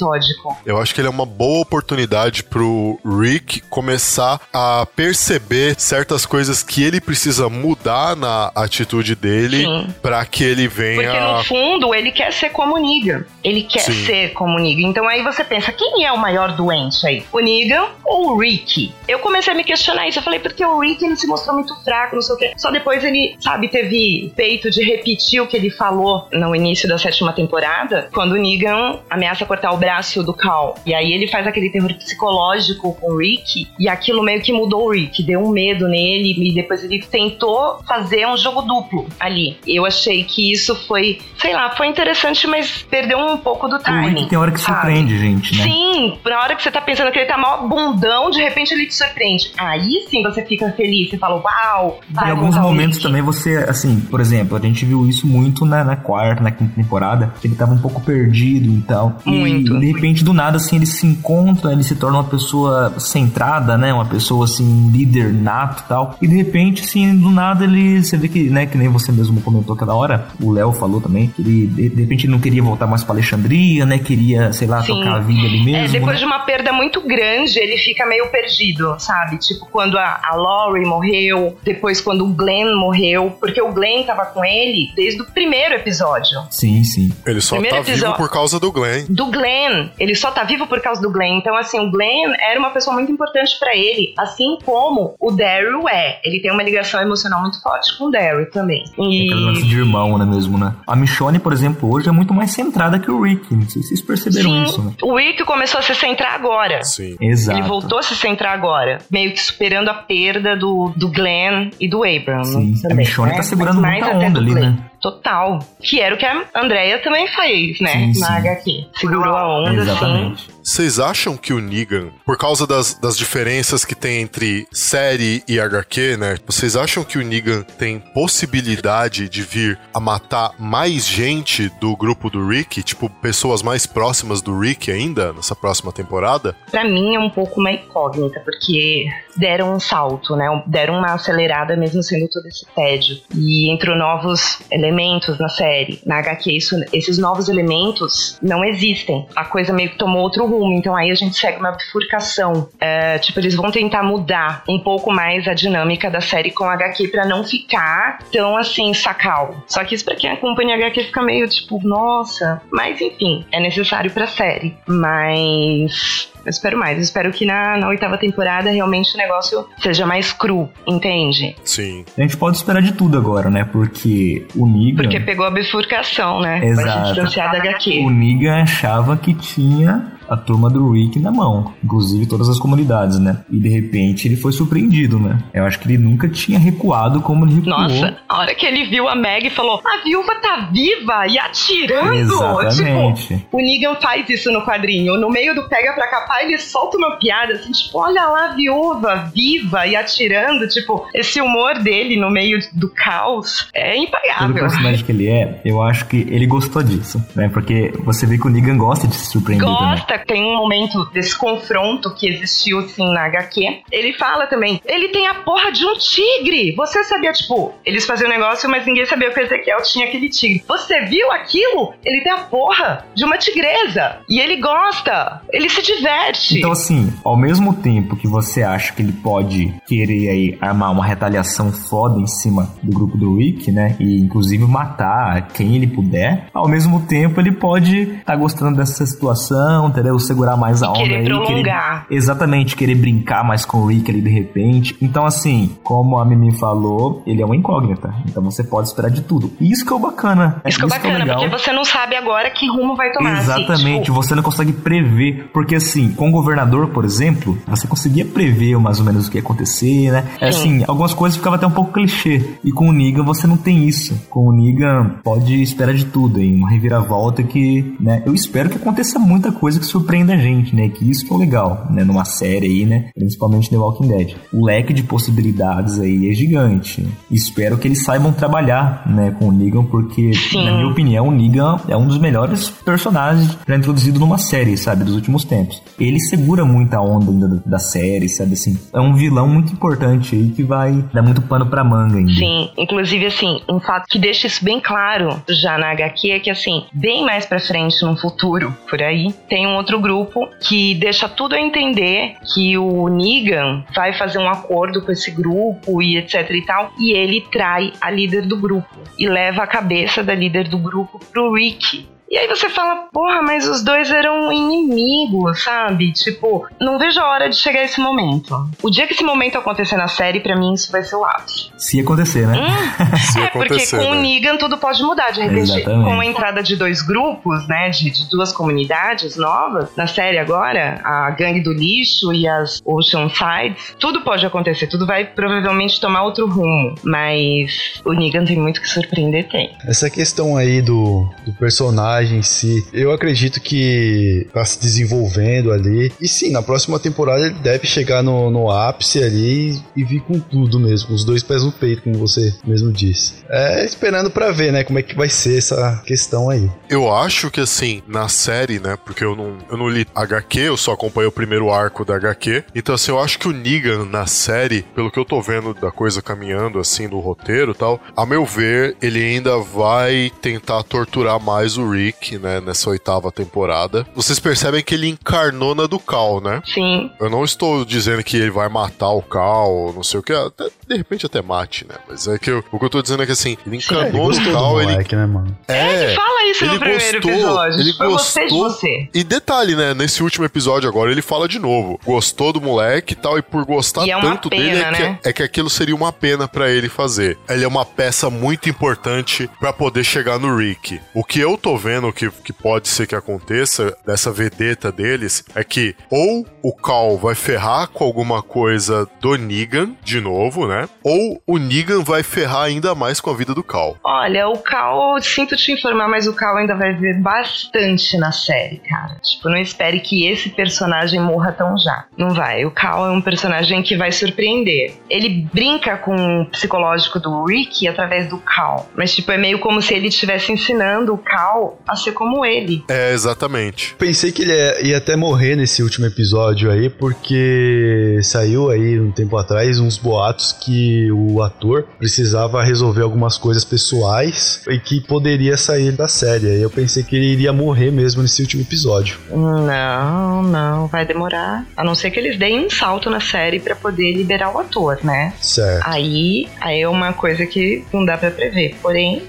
Eu acho que ele é uma boa oportunidade pro Rick começar a perceber certas coisas que ele precisa mudar na atitude dele pra que ele Porque venha. no fundo ele quer ser como o Negan. Ele quer Sim. ser como o Negan. Então aí você pensa, quem é o maior doente aí? O Negan ou o Rick? Eu comecei a me questionar isso. Eu falei, porque o Rick ele se mostrou muito fraco, não sei o quê. Só depois ele, sabe, teve peito de repetir o que ele falou no início da sétima temporada, quando o Negan ameaça cortar o braço do Cal. E aí ele faz aquele terror psicológico com o Rick, e aquilo meio que mudou o Rick, deu um medo nele, e depois ele tentou fazer um jogo duplo ali. Eu achei que isso foi, sei lá, foi interessante, mas perdeu um pouco do O timing. Rick tem hora que sabe? surpreende, gente, né? Sim, na hora que você tá pensando que ele tá mó bundão, de repente ele te surpreende. Aí sim você fica feliz, você fala, uau, Em alguns o momentos Rick. também você, assim, por exemplo, a gente viu isso muito na, na quarta, na quinta temporada, que ele tava um pouco perdido e tal. Muito. E de repente, do nada, assim, ele se encontra, ele se torna uma pessoa centrada, né? Uma pessoa, assim, um líder nato e tal. E de repente, assim, do nada ele. Você vê que, né, que nem você mesmo comentou aquela hora, o Léo falou também, que ele, de, de repente, ele não queria voltar mais pra Alexandria, né? Queria, sei lá, Sim. tocar a vida ali mesmo. É, depois né? de uma perda muito grande, ele fica meio perdido, sabe? Tipo, quando a, a Laurie morreu, depois quando o Glenn morreu, porque o Glenn tava com ele desde o primeiro episódio. Sim, sim. Ele só Primeiro tá vivo episódio- por causa do Glenn. Do Glenn. Ele só tá vivo por causa do Glenn. Então, assim, o Glenn era uma pessoa muito importante pra ele, assim como o Daryl é. Ele tem uma ligação emocional muito forte com o Daryl também. Aquele lance E. de irmão, né, mesmo, né? A Michonne, por exemplo, hoje é muito mais centrada que o Rick. Não sei se vocês perceberam Sim, isso, né? o Rick começou a se centrar agora. Sim. Exato. Ele voltou a se centrar agora, meio que superando a perda do, do Glenn e do Abram. Sim, a também, Michonne né? tá segurando Mas mais muita onda ali, Glenn. né? Total. Que era o que a Andrea também fez, né? Sim, Na sim. HQ. Segurou a onda, assim. Vocês acham que o Negan, por causa das, das diferenças que tem entre série e HQ, né? Vocês acham que o Negan tem possibilidade de vir a matar mais gente do grupo do Rick? Tipo, pessoas mais próximas do Rick ainda, nessa próxima temporada? Pra mim é um pouco uma incógnita, porque deram um salto, né? Deram uma acelerada mesmo sendo todo esse tédio. E entrou novos elementos na série. Na HQ, isso, esses novos elementos não existem. A coisa meio que tomou outro rumo. Então aí a gente segue uma bifurcação. É, tipo, eles vão tentar mudar um pouco mais a dinâmica da série com HQ pra não ficar tão assim, sacal. Só que isso pra quem acompanha HQ fica meio tipo, nossa. Mas enfim, é necessário pra série. Mas eu espero mais. Eu espero que na, na oitava temporada realmente o negócio seja mais cru, entende? Sim. A gente pode esperar de tudo agora, né? Porque o Negan. Porque pegou a bifurcação, né? Exato. distanciar da HQ. O Negan achava que tinha a turma do Rick na mão, inclusive todas as comunidades, né? E de repente ele foi surpreendido, né? Eu acho que ele nunca tinha recuado como ele recuou. Nossa, a hora que ele viu a Meg e falou: A viúva tá viva e atirando! Exatamente. Tipo, o Negan faz isso no quadrinho. No meio do pega pra capar, ele solta uma piada assim, tipo, olha lá a viúva viva e atirando. Tipo, esse humor dele no meio do caos é Pelo impagável. personagem que ele é, eu acho que ele gostou disso, né? Porque você vê que o Negan gosta de se surpreender. Gosta, tem um momento desse confronto que existiu, assim, na HQ. Ele fala também, ele tem a porra de um tigre! Você sabia, tipo, eles faziam um negócio, mas ninguém sabia que o Ezequiel tinha aquele tigre. Você viu aquilo? Ele tem a porra de uma tigresa! E ele gosta! Ele se diverte! Então, assim, ao mesmo tempo que você acha que ele pode querer aí armar uma retaliação foda em cima do grupo do Rick, né? E inclusive matar quem ele puder, ao mesmo tempo ele pode estar gostando dessa situação, entendeu? Segurar mais a onda querer aí. prolongar. exatamente, querer brincar mais com o Rick ali de repente. Então, assim, como a Mimi falou, ele é uma incógnita. Então você pode esperar de tudo. E isso que é o bacana. Isso que é bacana, legal. porque você não sabe agora que rumo vai tomar. assim, Exatamente, tipo, você não consegue prever. Porque assim, com o governador, por exemplo, você conseguia prever mais ou menos o que ia acontecer, né? É, Assim, algumas coisas ficavam até um pouco clichê. E com o Negan você não tem isso. Com o Negan pode esperar de tudo, hein? Uma reviravolta que, né? Eu espero que aconteça muita coisa que surpreenda a gente, né? Que isso que é legal, né? Numa série aí, né? Principalmente The Walking Dead. O leque de possibilidades aí é gigante. Espero que eles saibam trabalhar, né? Com o Negan, porque, Sim. na minha opinião, o Negan é um dos melhores personagens já introduzido numa série, sabe? Dos últimos tempos. Ele segura muito a onda ainda da- série, sabe? Assim, é um vilão muito importante aí que vai dar muito pano pra manga ainda. Sim, inclusive assim, um fato que deixa isso bem claro já na HQ é que assim, bem mais pra frente no futuro, por aí, tem um outro grupo que deixa tudo a entender que o Negan vai fazer um acordo com esse grupo e etc e tal, e ele trai a líder do grupo e leva a cabeça da líder do grupo pro Rick. E aí você fala, porra, mas os dois eram inimigos, sabe? Tipo, não vejo a hora de chegar esse momento. O dia que esse momento acontecer na série, pra mim, isso vai ser o ápice. Se acontecer, né? *laughs* Se É, porque acontecer, com o né? Negan tudo pode mudar. De repente, Exatamente. com a entrada de dois grupos, né? De, de duas comunidades novas, na série agora, a Gangue do Lixo e as Ocean Sides, tudo pode acontecer, tudo vai provavelmente tomar outro rumo. Mas o Negan tem muito que surpreender, tem. Essa questão aí do, do personagem em si, eu acredito que tá se desenvolvendo ali. E sim, na próxima temporada ele deve chegar no, no ápice ali e vir com tudo mesmo, os dois pés no peito, como você mesmo disse. É esperando pra ver, né, como é que vai ser essa questão aí. Eu acho que assim, na série, né? Porque eu não, eu não li HQ, eu só acompanhei o primeiro arco da HQ. Então, assim, eu acho que o Negan na série, pelo que eu tô vendo da coisa caminhando, assim, do roteiro tal, a meu ver, ele ainda vai tentar torturar mais o Rick, né? Nessa oitava temporada. Vocês percebem que ele encarnou na do Cal, né? Sim. Eu não estou dizendo que ele vai matar o Cal, não sei o que, até, de repente até mate, né? Mas é que eu- o que eu tô dizendo é que assim, ele É, ele encanou gostou no do Cal, ele moleque, né, mano? é, Fala isso ele no primeiro gostou, episódio. ele eu gostei de gostou. você. E detalhe, né? Nesse último episódio agora, ele fala de novo. Gostou do moleque e tal, e por gostar E é tanto dele, é, pena, que, né? é que aquilo seria uma pena pra ele fazer. Ele é uma peça muito importante pra poder chegar no Rick. O que eu tô vendo que, que pode ser que aconteça dessa vedeta deles é que ou o Cal vai ferrar com alguma coisa do Negan de novo, né? Ou o Negan vai ferrar ainda mais com a vida do Cal. Olha, o Cal, sinto te informar, mas o Cal ainda vai ver bastante na série, cara. Tipo, não espere que esse personagem morra tão já. Não vai. O Cal é um personagem que vai surpreender. Ele brinca com o psicológico do Rick através do Cal. Mas, tipo, é meio como se ele estivesse ensinando o Cal a ser como ele. É, exatamente. Pensei que ele ia, ia até morrer nesse último episódio aí, porque saiu aí um tempo atrás uns boatos que o ator precisava resolver algumas coisas pessoais e que poderia sair da série. Aí eu pensei que ele iria morrer mesmo nesse último episódio. Não, não, vai demorar. A não ser que eles deem um salto na série pra poder liberar o ator, né? Certo. Aí, aí é uma coisa que não dá pra prever. Porém,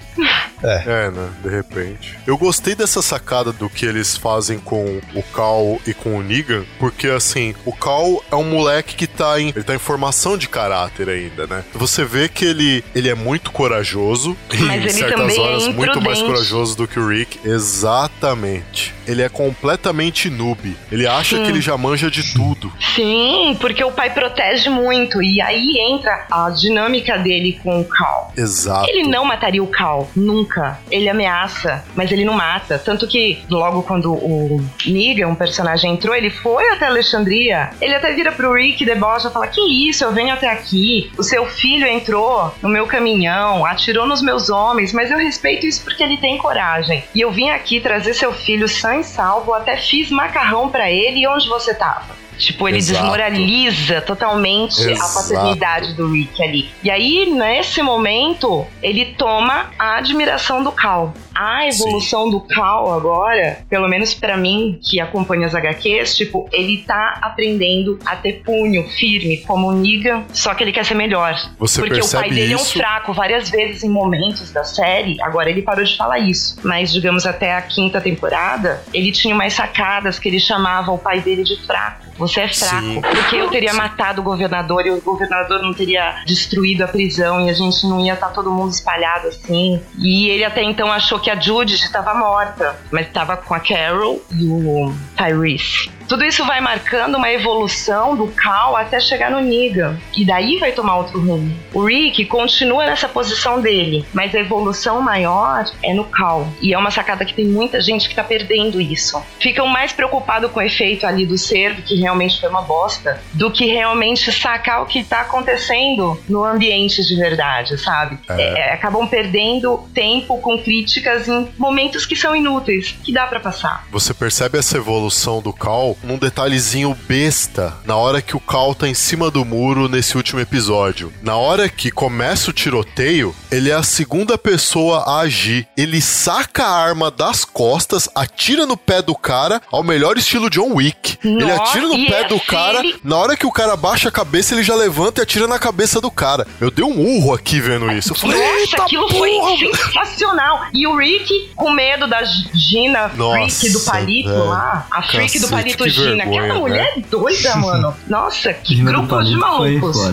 É, né? De repente. Eu gostei dessa sacada do que eles fazem com o Cal e com o Negan, porque assim, o Cal é um moleque que tá em. Ele tá em formação de caráter ainda, né? Você vê que ele, ele é muito corajoso. Mas em certas é horas, muito mais corajoso do que o Rick. Exatamente. Ele é completamente noob. Ele acha Sim. que ele já manja de tudo. Sim, porque o pai protege muito. E aí entra a dinâmica dele com o Cal. Exato. Ele não mataria o Cal, nunca. nunca. Ele ameaça, mas ele não mata. Tanto que logo quando o Negan, um personagem, entrou, ele foi até Alexandria. Ele até vira pro Rick, debocha, fala: Que isso, eu venho até aqui. O seu filho entrou no meu caminhão, atirou nos meus homens, mas eu respeito isso porque ele tem coragem. E eu vim aqui trazer seu filho sã e salvo, até fiz macarrão pra ele. E onde você tava? Tipo, ele Exato. desmoraliza totalmente a Exato. paternidade do Rick ali. E aí, nesse momento, ele toma a admiração do Cal. A evolução do Cal agora, pelo menos pra mim, que acompanha as HQs, tipo, ele tá aprendendo a ter punho firme, como o Negan, só que ele quer ser melhor. Você Porque o pai percebe dele é um isso? fraco várias vezes em momentos da série. Agora ele parou de falar isso. Mas, digamos, até a quinta temporada, ele tinha umas sacadas que ele chamava o pai dele de fraco. Você é fraco. Sim. Porque eu teria matado o governador e o governador não teria destruído a prisão e a gente não ia estar todo mundo espalhado assim. E ele até então achou que a Judith estava morta, mas estava com a Carol e o Tyrese. Tudo isso vai marcando uma evolução do Cal até chegar no Negan. E daí vai tomar outro rumo. O Rick continua nessa posição dele, mas a evolução maior é no Cal. E é uma sacada que tem muita gente que tá perdendo isso. Ficam mais preocupados com o efeito ali do cervo, que realmente foi uma bosta, do que realmente sacar o que tá acontecendo no ambiente de verdade, sabe? É, acabam perdendo tempo com críticas em momentos que são inúteis, que dá pra passar. Você percebe essa evolução do Cal num detalhezinho besta na hora que o Cal tá em cima do muro nesse último episódio. Na hora que começa o tiroteio, ele é a segunda pessoa a agir. Ele saca a arma das costas, atira no pé do cara, ao melhor estilo John Wick. ele atira no pé do assim cara, na hora que o cara baixa a cabeça, ele já levanta e atira na cabeça do cara. Eu dei um urro aqui vendo isso. Eu falei, Nossa, "Eita aquilo porra, foi mano." sensacional. E o Rick, com medo da Gina Nossa, Freak do palito velho. lá. A Freak do palito que vergonha, Aquela né? mulher é doida, mano. *laughs* Nossa, que grupo de malucos. *laughs*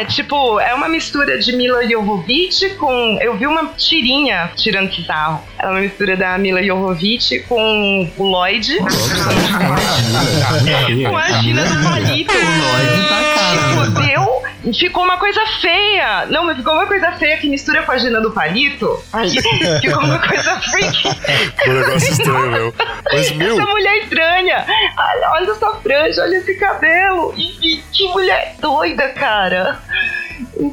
É, tipo, é uma mistura de Mila Jovovich com. Eu vi uma tirinha tirando sarro. É uma mistura da Mila Jovovich com o Lloyd. *laughs* com a Gina do palito. Lloyd tá cara, Tipo, deu. Ficou uma coisa feia. Não, mas ficou uma coisa feia que mistura com a Gina do palito. Aí *laughs* ficou uma coisa freak. *laughs* Um negócio estranho, meu. Mas, meu, Essa mulher estranha. Olha, olha essa franja, olha esse cabelo. E, e que mulher doida, cara.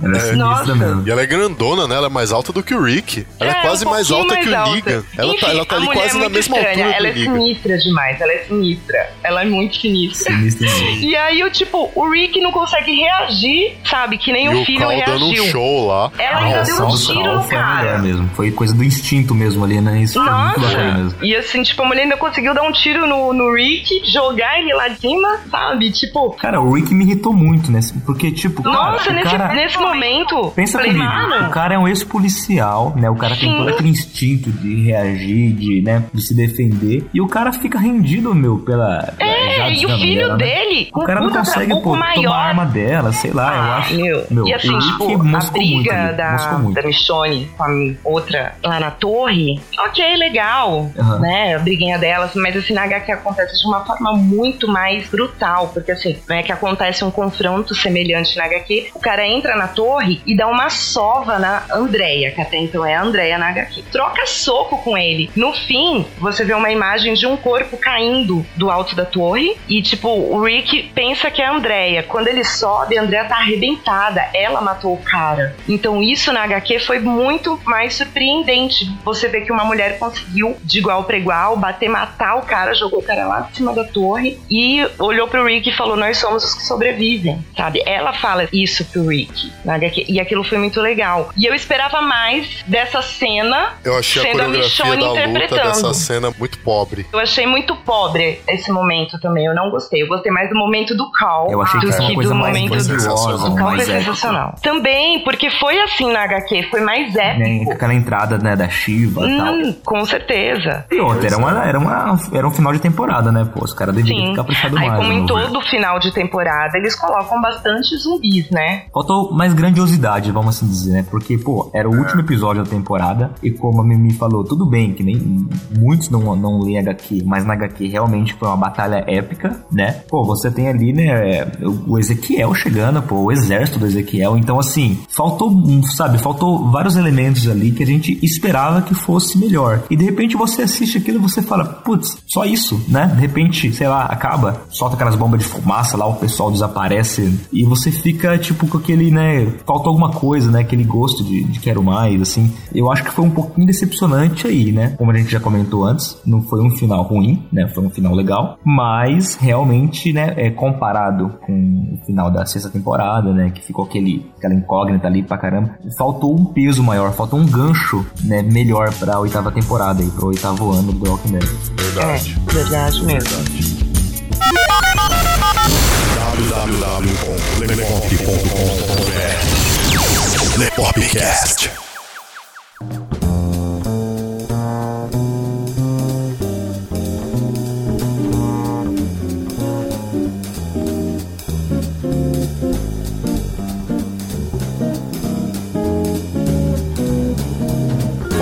Ela é sinistra Nossa. mesmo. E ela é grandona, né? Ela é mais alta do que o Rick. Ela é, É, quase um mais alta que o mais Negan. alta. Ela, Enfim, tá, ela tá ali quase é na mesma estranha. altura Ela que é o Negan. sinistra demais, ela é sinistra. Ela é muito sinistra. Sinistra. E aí, o tipo, o Rick não consegue reagir, sabe? Que nem E o filho Cal dando um reagiu. show lá. Ela ainda deu um do tiro Cal no foi melhor cara. mesmo. Foi coisa do instinto mesmo ali, né? Isso foi muito bacana Nossa! mesmo. E assim, tipo, a mulher ainda conseguiu dar um tiro no, no Rick, jogar ele lá de cima, sabe? Tipo, Cara, o Rick me irritou muito, né? Porque, tipo, cara, nossa, o nesse, cara... nesse momento. Pensa comigo, mano, o cara é um ex-policial, né? O cara tem Sim. todo aquele instinto de reagir, de, né, de se defender. E o cara fica rendido, meu, pela. É, e o filho mulher, né? dele, com O cara não consegue, pô, maior. tomar a arma dela, sei lá, eu acho. meu. e assim, tipo, a muito briga ali, da, muito. da Michonne com a outra lá na torre, ok, legal, Aham. né? A briguinha delas, mas assim, na HQ acontece de uma forma muito mais brutal, porque assim, né, que acontece um confronto semelhante na HQ, o cara entra na torre e dá uma sova na Andrea, que até então é a Andrea na HQ. Troca soco com ele. No fim, você vê uma imagem de um corpo caindo do alto da torre e, tipo, o Rick pensa que é a Andrea. Quando ele sobe, a Andrea tá arrebentada. Ela matou o cara. Então, isso na HQ foi muito mais surpreendente. Você vê que uma mulher conseguiu, de igual para igual, bater, matar o cara, jogou o cara lá de cima da torre e olhou pro Rick e falou: Nós somos os que sobrevivem, sabe? Ela fala isso pro Rick na HQ. E aquilo foi muito legal. E eu esperava mais dessa cena Eu achei a sendo a coreografia Michonne da luta interpretando. dessa cena muito pobre. Eu achei muito pobre esse momento também. Eu não gostei. Eu gostei mais do momento do Cal Eu achei que do que coisa do momento do Cal mais foi sensacional. Também, porque foi assim na HQ, foi mais Né, épico. aquela entrada, né, da Shiva e tal. Hum, com certeza. E outra, era, uma, era, uma, era um final de temporada, né? Pô, os caras deveriam Sim. ficar Aí, mais. como no em ver. todo final de temporada, eles colocam bastante zumbis, né? Faltou mais grandiosidade, vamos assim dizer, né? Porque, pô, era o último episódio da temporada e como a Mimi falou, tudo bem que nem muitos não, não leem HQ, mas na HQ realmente foi uma batalha épica. épica, né? Pô, você tem ali, né, o Ezequiel chegando, pô, o exército do Ezequiel. Então, assim, faltou, sabe, faltou vários elementos ali que a gente esperava que fosse melhor. E de repente você assiste aquilo e você fala, putz, só isso, né? De repente, sei lá, acaba, solta aquelas bombas de fumaça lá, o pessoal desaparece e você fica, tipo, com aquele, né, faltou alguma coisa, né? Aquele gosto de, de quero mais, assim. Eu acho que foi um pouquinho decepcionante aí, né? Como a gente já comentou antes, não foi um final ruim, né? Foi um final legal, mas realmente, né, é comparado com o final da sexta temporada, né, que ficou aquele aquela incógnita ali pra caramba, faltou um peso maior, faltou um gancho, né, melhor pra oitava temporada aí, pro oitavo ano do Walking Dead. Verdade. É, verdade mesmo. www.lepop.com.br Lepopcast.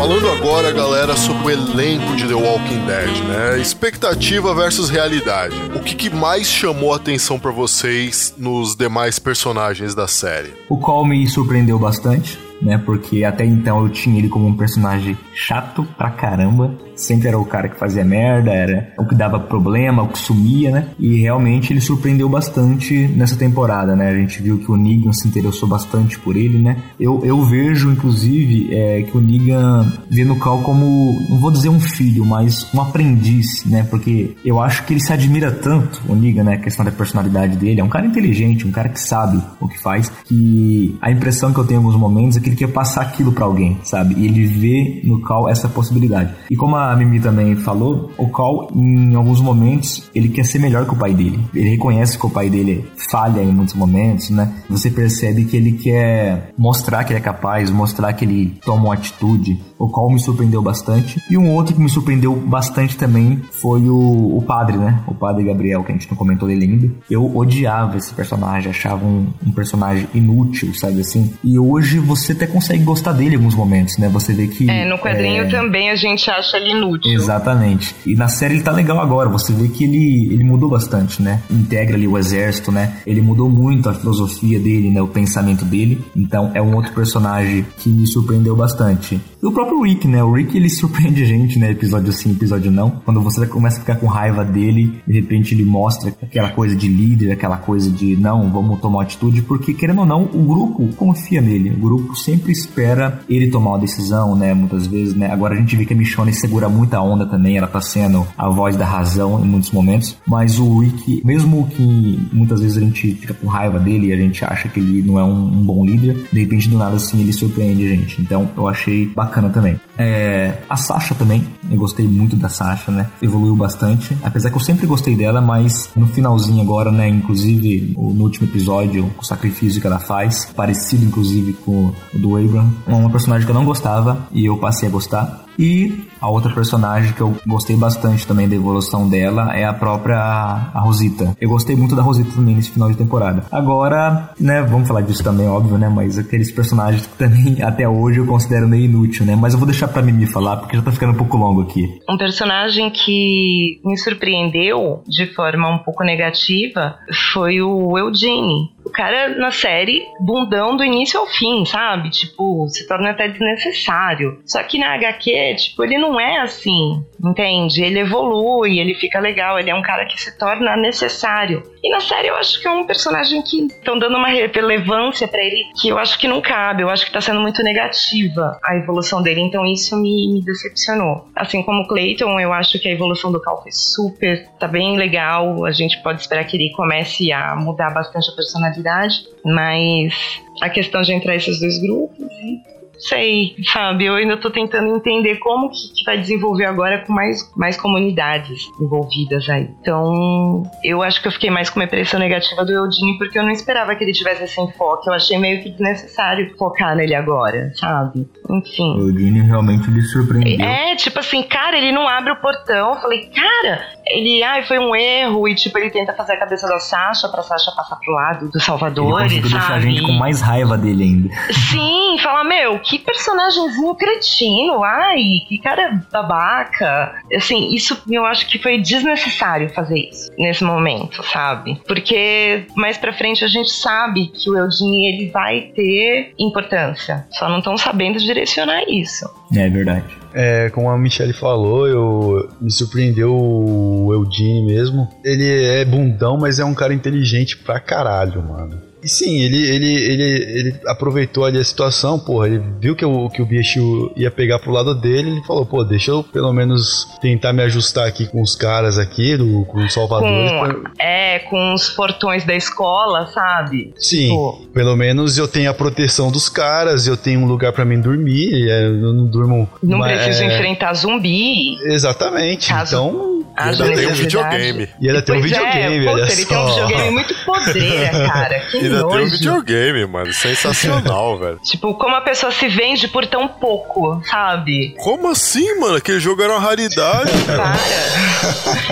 Falando agora, galera, sobre o elenco de The Walking Dead, né? Expectativa versus realidade. O que, que mais chamou a atenção pra vocês nos demais personagens da série? O Call me surpreendeu bastante, né? Porque até então eu tinha ele como um personagem chato pra caramba. Sempre era o cara que fazia merda, era o que dava problema, o que sumia, né? E realmente ele surpreendeu bastante nessa temporada, né? A gente viu que o Negan se interessou bastante por ele, né? Eu, eu vejo, inclusive, é, que o Negan vê no Cal como, não vou dizer um filho, mas um aprendiz, né? Porque eu acho que ele se admira tanto, o Negan, né? A questão da personalidade dele. É um cara inteligente, um cara que sabe o que faz, que a impressão que eu tenho em alguns momentos é que ele quer passar aquilo pra alguém, sabe? E ele vê no Cal essa possibilidade. E como a Mimi também falou, o Cal, em alguns momentos, ele quer ser melhor que o pai dele. Ele reconhece que o pai dele falha em muitos momentos, né? Você percebe que ele quer mostrar que ele é capaz, mostrar que ele toma uma atitude. O Cal me surpreendeu bastante. E um outro que me surpreendeu bastante também foi o, o padre, né? O padre Gabriel, que a gente não comentou dele ainda. Eu odiava esse personagem, achava um, um personagem inútil, sabe assim? E hoje você até consegue gostar dele em alguns momentos, né? Você vê que. É, no quadrinho é, também a gente acha ele inútil. Exatamente. E na série ele tá legal agora. Você vê que ele, ele mudou bastante, né? Integra ali o exército, né? Ele mudou muito a filosofia dele, né? O pensamento dele. Então é um outro personagem que me surpreendeu bastante. E o próprio Rick, né? O Rick ele *laughs* surpreende a gente, né? Episódio sim, episódio não. Quando você começa a ficar com raiva dele, de repente ele mostra aquela coisa de líder, aquela coisa de não, vamos tomar uma atitude, porque querendo ou não, o grupo confia nele. O grupo sempre espera ele tomar uma decisão, né? Muitas vezes, né? Agora a gente vê que a Michonne segura muita onda também, ela tá sendo a voz da razão em muitos momentos. Mas o Rick, mesmo que muitas vezes a gente fica com raiva dele e a gente acha que ele não é um, um bom líder, de repente do nada assim ele surpreende a gente. Então eu achei bacana também. É, a Sasha também, eu gostei muito da Sasha, né? Evoluiu bastante. Apesar que eu sempre gostei dela, mas no finalzinho agora, né? Inclusive no último episódio, o sacrifício que ela faz, parecido inclusive com do Abram, é uma personagem que eu não gostava e eu passei a gostar. E a outra personagem que eu gostei bastante também da evolução dela é a própria a Rosita. Eu gostei muito da Rosita também nesse final de temporada. Agora, né, vamos falar disso também, óbvio, né? Mas aqueles personagens que também *laughs* até hoje eu considero meio inútil, né? Mas eu vou deixar pra Mimi falar, porque já tá ficando um pouco longo aqui. Um personagem que me surpreendeu de forma um pouco negativa foi o Eugene. O cara na série, bundão do início ao fim, sabe? Tipo, se torna até desnecessário. Só que na HQ, tipo, ele não é assim, entende? Ele evolui, ele fica legal, ele é um cara que se torna necessário. E na série eu acho que é um personagem que estão dando uma relevância para ele que eu acho que não cabe, eu acho que tá sendo muito negativa a evolução dele, então isso me, me decepcionou. Assim como o Clayton, eu acho que a evolução do Cal foi super, tá bem legal, a gente pode esperar que ele comece a mudar bastante a personalidade, mas a questão de entrar esses dois grupos e sei, sabe? Eu ainda tô tentando entender como que, que vai desenvolver agora com mais, mais comunidades envolvidas aí. Então, eu acho que eu fiquei mais com uma impressão negativa do Eudine, porque eu não esperava que ele tivesse esse enfoque. Eu achei meio que desnecessário focar nele agora, sabe? Enfim. O Eugene realmente lhe surpreendeu. É, tipo assim, cara, ele não abre o portão. Eu falei, cara, ele, ai, foi um erro, e tipo, ele tenta fazer a cabeça da Sasha pra Sasha passar pro lado dos Ele salvadores, conseguiu deixar a gente com mais raiva dele ainda. Sim, fala, meu, que personagemzinho cretino, ai, que cara babaca. Assim, isso eu acho que foi desnecessário fazer isso nesse momento, sabe? Porque mais pra frente a gente sabe que o Eugene ele vai ter importância. Só não estão sabendo direcionar isso. É verdade. É, como a Michelle falou, eu me surpreendeu o Eugene mesmo. Ele é bundão, mas é um cara inteligente pra caralho, mano. E sim, ele, ele, ele, ele aproveitou ali a situação, porra, ele viu que o, que o bicho ia pegar pro lado dele, ele falou, pô, deixa eu pelo menos tentar me ajustar aqui com os caras aqui, do, com os salvadores. Com, é, com os portões da escola, sabe? Sim, Pô. pelo menos eu tenho a proteção dos caras, eu tenho um lugar pra mim dormir, é, eu não durmo... Não ma- preciso é, enfrentar zumbi. Exatamente, Caso- então... Às ainda tem um videogame. E ainda tem um Pois videogame, é, olha ele tem um só. videogame muito podreira, *laughs* cara. Que Ainda tem um nojo. videogame, mano. Sensacional, *laughs* velho. Tipo, como a pessoa se vende por tão pouco, sabe? Como assim, mano? Aquele jogo era uma raridade. Cara.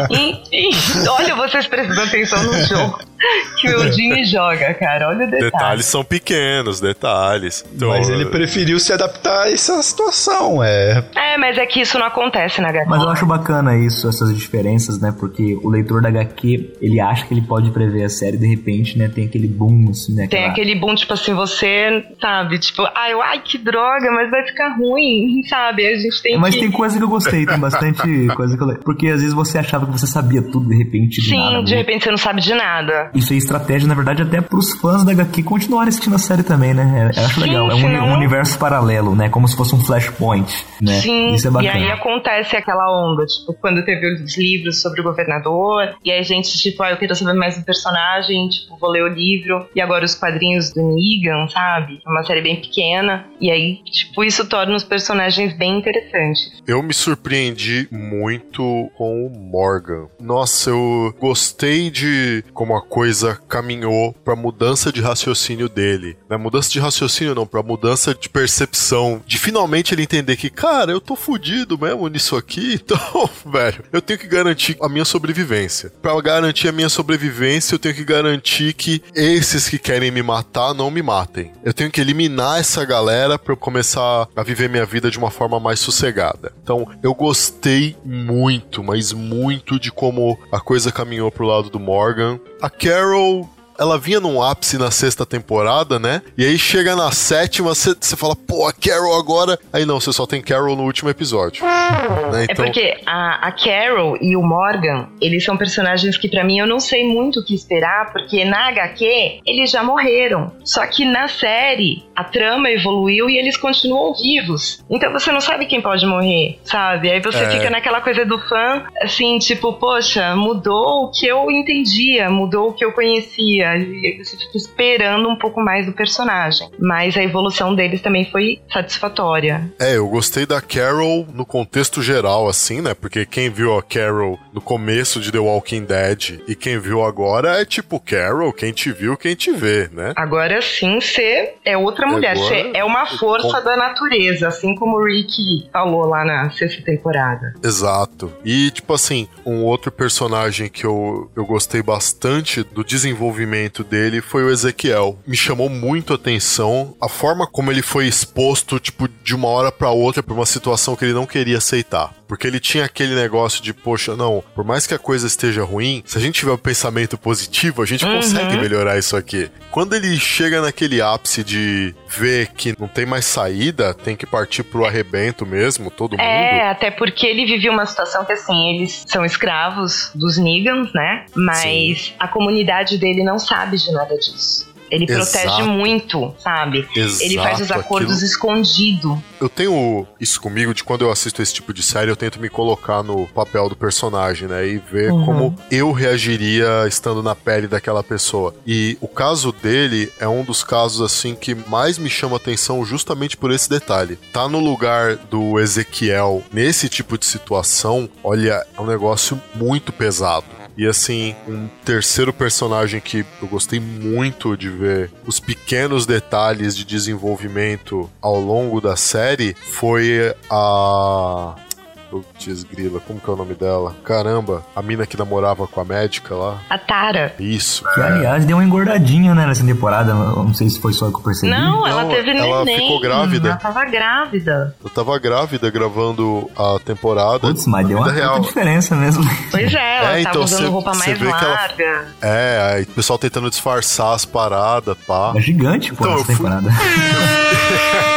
Enfim, olha vocês prestando atenção no *laughs* jogo *laughs* que o Eugene joga, cara. Olha o detalhe. Detalhes são pequenos, detalhes. Então, Mas ele preferiu se adaptar a essa situação, é. É, mas é que isso não acontece na HQ. Mas eu acho bacana isso, essas diferenças, né? Porque o leitor da HQ, ele acha que ele pode prever a série e de repente, né, tem aquele boom, assim, né? Tem aquela- aquele boom, tipo assim, você, sabe, tipo, ai, ai, que droga, mas vai ficar ruim, *laughs* sabe? A gente tem Mas que... tem coisa que eu gostei, tem bastante *laughs* coisa que eu. Porque às vezes você achava que você sabia tudo, de repente, de nada. Sim, de repente você não sabe de nada. Isso é estratégia, na verdade, até pros fãs da HQ continuarem assistindo a série também, né? É- Eu acho Sim, legal. É um, uni- senão- um universo paralelo, né? Como se fosse um flashpoint, né? Sim, Isso é e bacana. aí acontece aquela onda, tipo, quando teve os livros sobre o governador, e aí a gente, tipo, ah, eu quero saber mais do personagem, tipo, vou ler o livro, e agora os quadrinhos do Negan, sabe? É uma série bem pequena, e aí, tipo, isso torna os personagens bem interessantes. Eu me surpreendi muito com o Morgan. Nossa, eu gostei de como a coisa caminhou pra mudança de raciocínio dele. Não é mudança de raciocínio, não, pra mudança de percepção. De finalmente ele entender que, cara, eu tô fudido mesmo nisso aqui, *laughs* então, velho, eu tenho que garantir a minha sobrevivência. Pra garantir a minha sobrevivência, eu tenho que garantir que esses que querem me matar não me matem. Eu tenho que eliminar essa galera pra eu começar a viver minha vida de uma forma mais sossegada. Então, eu gostei muito, mas muito de como a coisa caminhou pro lado do Morgan. A Carol ela vinha num ápice na sexta temporada, né? E aí chega na sétima, você fala, pô, a Carol agora. Aí não, você só tem Carol no último episódio. Né? É Então, porque a, a Carol e o Morgan, eles são personagens que pra mim eu não sei muito o que esperar, porque na HQ eles já morreram. Só que na série a trama evoluiu e eles continuam vivos. Então você não sabe quem pode morrer, sabe? Aí você É. fica naquela coisa do fã, assim, tipo, poxa, mudou o que eu entendia, mudou o que eu conhecia. E aí você fica esperando um pouco mais do personagem. Mas a evolução deles também foi satisfatória. É, eu gostei da Carol no contexto geral, assim, né? Porque quem viu a Carol no começo de The Walking Dead e quem viu agora é tipo Carol, quem te viu, quem te vê, né? Agora sim, você é outra mulher. Agora- é uma força Com- da natureza, assim como o Rick falou lá na sexta temporada. Exato. E, tipo assim, um outro personagem que eu, eu gostei bastante do desenvolvimento dele foi o Ezequiel. Me chamou muito a atenção a forma como ele foi exposto, tipo, de uma hora pra outra pra uma situação que ele não queria aceitar. Porque ele tinha aquele negócio de, poxa, não, por mais que a coisa esteja ruim, se a gente tiver um pensamento positivo, a gente Uhum. consegue melhorar isso aqui. Quando ele chega naquele ápice de ver que não tem mais saída, tem que partir pro arrebento mesmo, todo mundo. É, até porque ele vivia uma situação que, assim, eles são escravos dos Negans, né? Mas a comunidade dele não sabe de nada disso. Ele Exato. protege muito, sabe? ele faz os Exato, acordos aquilo- escondido. Eu tenho isso comigo de quando eu assisto esse tipo de série, eu tento me colocar no papel do personagem, né? E ver Uhum. como eu reagiria estando na pele daquela pessoa. E o caso dele é um dos casos, assim, que mais me chama atenção justamente por esse detalhe. Tá no lugar do Ezequiel nesse tipo de situação, olha, é um negócio muito pesado. E assim, um terceiro personagem que eu gostei muito de ver os pequenos detalhes de desenvolvimento ao longo da série foi a. Putz, grila, como que é o nome dela? Caramba, a mina que namorava com a médica lá. A Tara. Isso. Que, aliás, deu uma engordadinha, né, nessa temporada. Não sei se foi só que eu percebi. Não, ela Não, teve ela neném. ficou grávida. Ela tava grávida. Eu tava grávida gravando a temporada. Putz, mas deu uma real. diferença mesmo. *laughs* Pois é, ela É, tava então, usando cê- roupa mais que ela- larga. É, aí o pessoal tentando disfarçar as paradas, pá. É gigante, pô, Então, nessa eu fui- temporada. *laughs*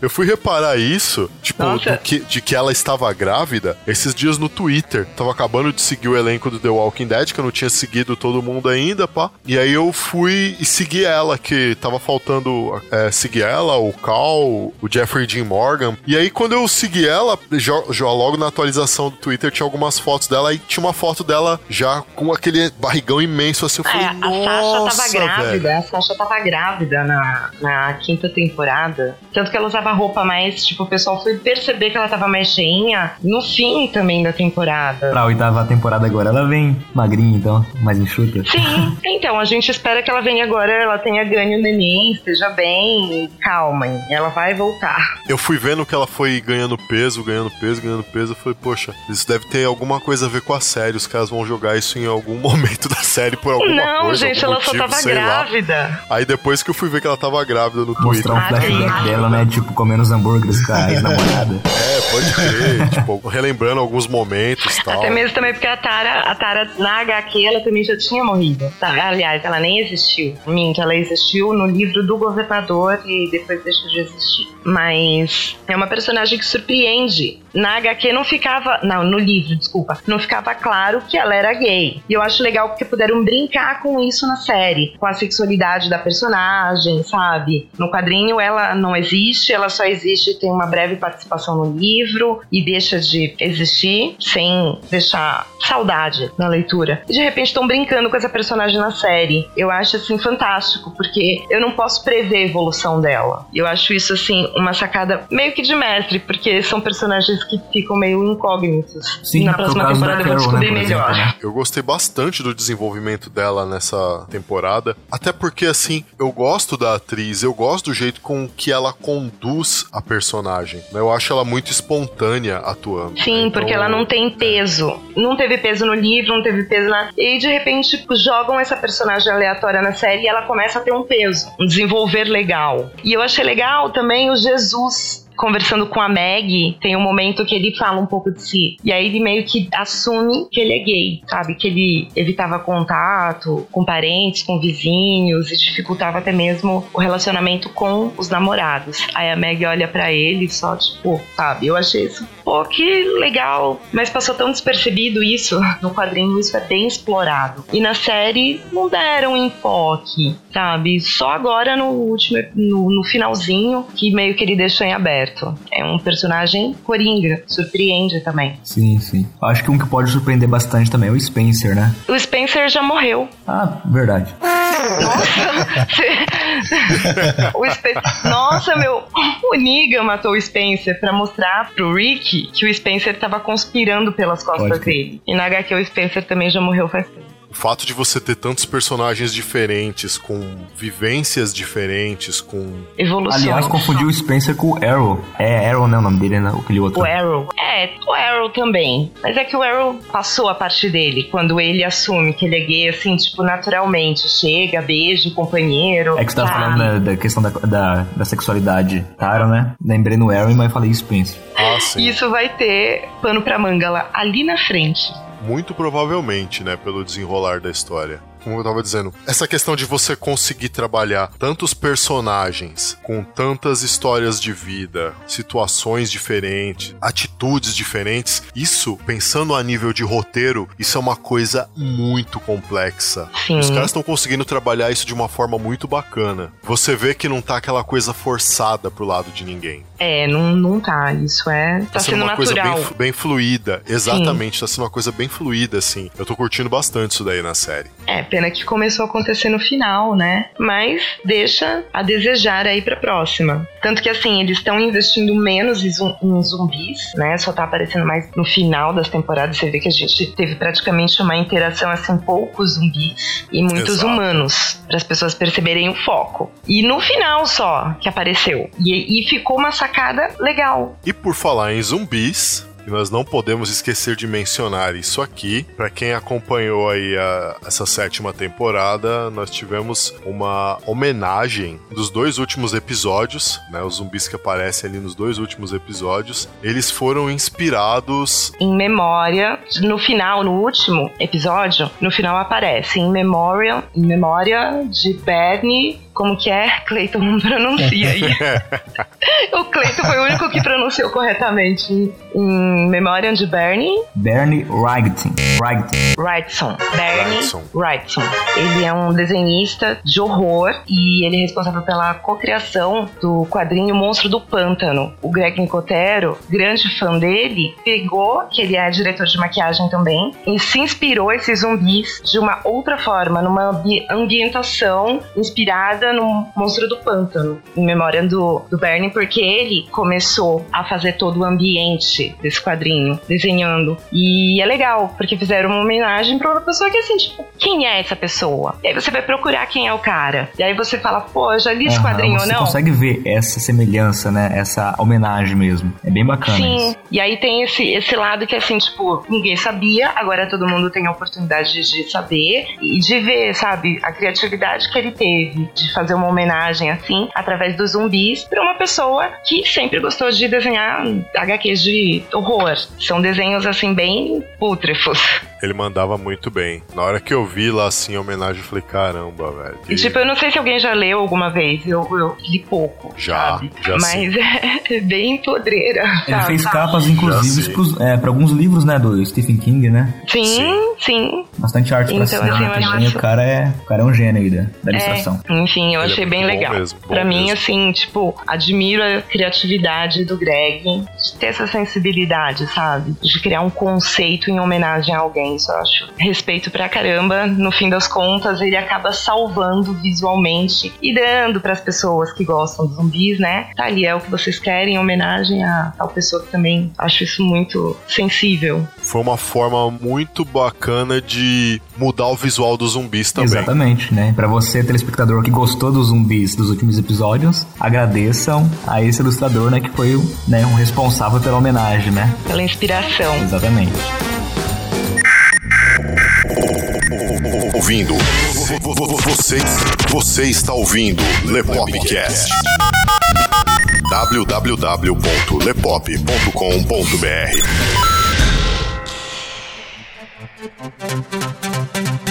Eu fui reparar isso, tipo, que- de que ela estava grávida, esses dias no Twitter. Tava acabando de seguir o elenco do The Walking Dead, que eu não tinha seguido todo mundo ainda, pá. E aí eu fui e segui ela, que tava faltando é, seguir ela, o Cal, o Jeffrey Dean Morgan. E aí quando eu segui ela, já, já logo na atualização do Twitter tinha algumas fotos dela e tinha uma foto dela já com aquele barrigão imenso assim. Eu falei, É, a Sasha tava grávida. velho. A Sasha tava grávida na, na quinta temporada. Tanto que ela usava roupa mais. Tipo, o pessoal foi perceber que ela tava mais cheinha no fim também da temporada. pra oitava temporada agora, ela vem magrinha, então, mais enxuta. Sim, *laughs* então a gente espera que ela venha agora, ela tenha ganho o neném, esteja bem, calma, ela vai voltar. Eu fui vendo que ela foi ganhando peso, ganhando peso, ganhando peso. Eu falei, poxa, isso deve ter alguma coisa a ver com a série. Os caras vão jogar isso em algum *laughs* momento da série por alguma Não, coisa. gente, algum ela só motivo, tava sei lá. grávida. Aí depois que eu fui ver que ela tava grávida no Twitter. Mostrar um Ah, flashback. Dela, né? Tipo, comendo os hambúrgueres com a *laughs* ex-namorada. É, pode crer. *laughs* tipo, relembrando alguns momentos e tal. Até mesmo também porque a Tara, a Tara na HQ, ela também já tinha morrido. Tá? Aliás, ela nem existiu. Minto, ela existiu no livro do governador e depois deixou de existir. Mas é uma personagem que surpreende. Na HQ não ficava. Não, no livro, desculpa. Não ficava claro que ela era gay. E eu acho legal porque puderam brincar com isso na série. Com a sexualidade da personagem, sabe? No quadrinho ela não existe, ela só existe, tem uma breve participação no livro e deixa de existir sem deixar saudade na leitura. E de repente estão brincando com essa personagem na série. Eu acho assim fantástico, porque eu não posso prever a evolução dela. Eu acho isso assim uma sacada meio que de mestre, porque são personagens que ficam meio incógnitos. Sim, na próxima temporada eu vou Carol, né, descobrir por melhor. exemplo, né? Eu gostei bastante do desenvolvimento dela nessa temporada. Até porque, assim, eu gosto da atriz, eu gosto do jeito com que ela conduz a personagem. né? Eu acho ela muito espontânea atuando. Sim, Então, porque ela não tem peso. Não teve peso no livro, não teve peso na. E de repente tipo, jogam essa personagem aleatória na série e ela começa a ter um peso, um desenvolver legal. E eu achei legal também o Jesus. Conversando com a Meg, tem um momento que ele fala um pouco de si. E aí ele meio que assume que ele é gay, sabe? Que ele evitava contato com parentes, com vizinhos e dificultava até mesmo o relacionamento com os namorados. Aí a Meg olha pra ele só, tipo, sabe? Eu achei isso, pô, que legal. Mas passou tão despercebido isso. No quadrinho isso é bem explorado. E na série não deram enfoque, sabe? Só agora no último, no, no finalzinho, que meio que ele deixou em aberto. É um personagem coringa, surpreende também. Sim, sim. Acho que um que pode surpreender bastante também é o Spencer, né? O Spencer já morreu. Ah, verdade. Nossa! *laughs* Nossa, meu! O Negan matou o Spencer pra mostrar pro Rick que o Spencer tava conspirando pelas costas Pode dele. E na HQ o Spencer também já morreu faz tempo. O fato de você ter tantos personagens diferentes, com vivências diferentes, com. Evolução. Aliás, confundiu o Spencer com o Arrow. É Arrow, né? O nome dele, né? Aquele outro. O Arrow. É, o Arrow também. Mas é que o Arrow passou a parte dele. Quando ele assume que ele é gay, assim, tipo, naturalmente. Chega, beija o companheiro. É que você tava tá? falando da, da questão da, da, da sexualidade. Tara, né? Lembrei no Arrow, mas falei Spencer. Ah, sim. Isso vai ter pano pra manga lá, ali na frente. Muito provavelmente, né, pelo desenrolar da história. Como eu tava dizendo, essa questão de você conseguir trabalhar tantos personagens com tantas histórias de vida, situações diferentes, atitudes diferentes, isso, pensando a nível de roteiro, isso é uma coisa muito complexa. Sim. Os caras estão conseguindo trabalhar isso de uma forma muito bacana. Você vê que não tá aquela coisa forçada pro lado de ninguém. É, não, não tá. Isso é. Tá, sendo, uma coisa natural. bem, flu- bem fluida. Exatamente, tá sendo uma coisa bem fluida, assim. Eu tô curtindo bastante isso daí na série. É, pena que começou a acontecer no final, né? Mas deixa a desejar aí pra próxima. Tanto que assim, eles estão investindo menos em zum- em zumbis, né? Só tá aparecendo mais no final das temporadas. Você vê que a gente teve praticamente uma interação assim, poucos zumbis e muitos Exato. humanos, para as pessoas perceberem o foco. E no final só que apareceu. E, e ficou uma sacada legal. E por falar em zumbis, E nós não podemos esquecer de mencionar isso aqui. Para quem acompanhou aí a, essa sétima temporada, nós tivemos uma homenagem dos dois últimos episódios, né? Os zumbis que aparecem ali nos dois últimos episódios. Eles foram inspirados Em memória, no final, no último episódio, no final aparece em memória, em memória de Bernie. Como que é? Cleiton não pronuncia *laughs* aí. o Cleiton foi o único que pronunciou corretamente. Em memória de Bernie Bernie Wrightson. Wrightson. Wrightson. Bernie Wrightson. Ele é um desenhista de horror e ele é responsável pela cocriação do quadrinho Monstro do Pântano. O Greg Nicotero, grande fã dele, pegou, que ele é diretor de maquiagem também, e se inspirou esses zumbis de uma outra forma, numa ambi- ambientação inspirada no Monstro do Pântano, em memória do, do Bernie, porque ele começou a fazer todo o ambiente desse quadrinho, desenhando. E é legal, porque fizeram uma homenagem pra uma pessoa que assim, tipo, quem é essa pessoa? E aí você vai procurar quem é o cara. E aí você fala, pô, eu já li esse Aham, quadrinho ou você não? consegue ver essa semelhança, né? Essa homenagem mesmo. É bem bacana Sim, isso. e aí tem esse, esse lado que assim, tipo, ninguém sabia, agora todo mundo tem a oportunidade de saber e de ver, sabe, a criatividade que ele teve de fazer uma homenagem assim, através dos zumbis, pra uma pessoa que sempre gostou de desenhar HQs de horror. São desenhos assim, bem pútrefos. Ele mandava muito bem. Na hora que eu vi lá assim, a homenagem, eu falei, caramba, velho. E tipo, eu não sei se alguém já leu alguma vez, eu, eu li pouco. Já, sabe? já Mas *laughs* é bem podreira. Ele sabe? fez capas, inclusive, pros, é, pra alguns livros, né? Do Stephen King, né? Sim, Sim. sim. Bastante arte pra Então, cima assim, também. acho- O cara, é, o cara é um gênio aí da, da ilustração. É, enfim, eu Ele é achei muito bem legal. pra mim, mesmo. assim, tipo, admiro a criatividade do Greg de ter essa sensibilidade, sabe? De criar um conceito em homenagem a alguém. Isso eu acho respeito pra caramba. No fim das contas, ele acaba salvando visualmente e dando pras pessoas que gostam de zumbis, né? Tá ali, é o que vocês querem, em homenagem a tal pessoa que também acho isso muito sensível. Foi uma forma muito bacana de mudar o visual dos zumbis também. Exatamente, né? Pra você, telespectador que gostou dos zumbis dos últimos episódios, agradeçam a esse ilustrador, né? Que foi o, né, um responsável pela homenagem, né? Pela inspiração. Exatamente. Ouvindo. Vo- vo- vo- Você, você está ouvindo Lepopcast. www.lepop.com.br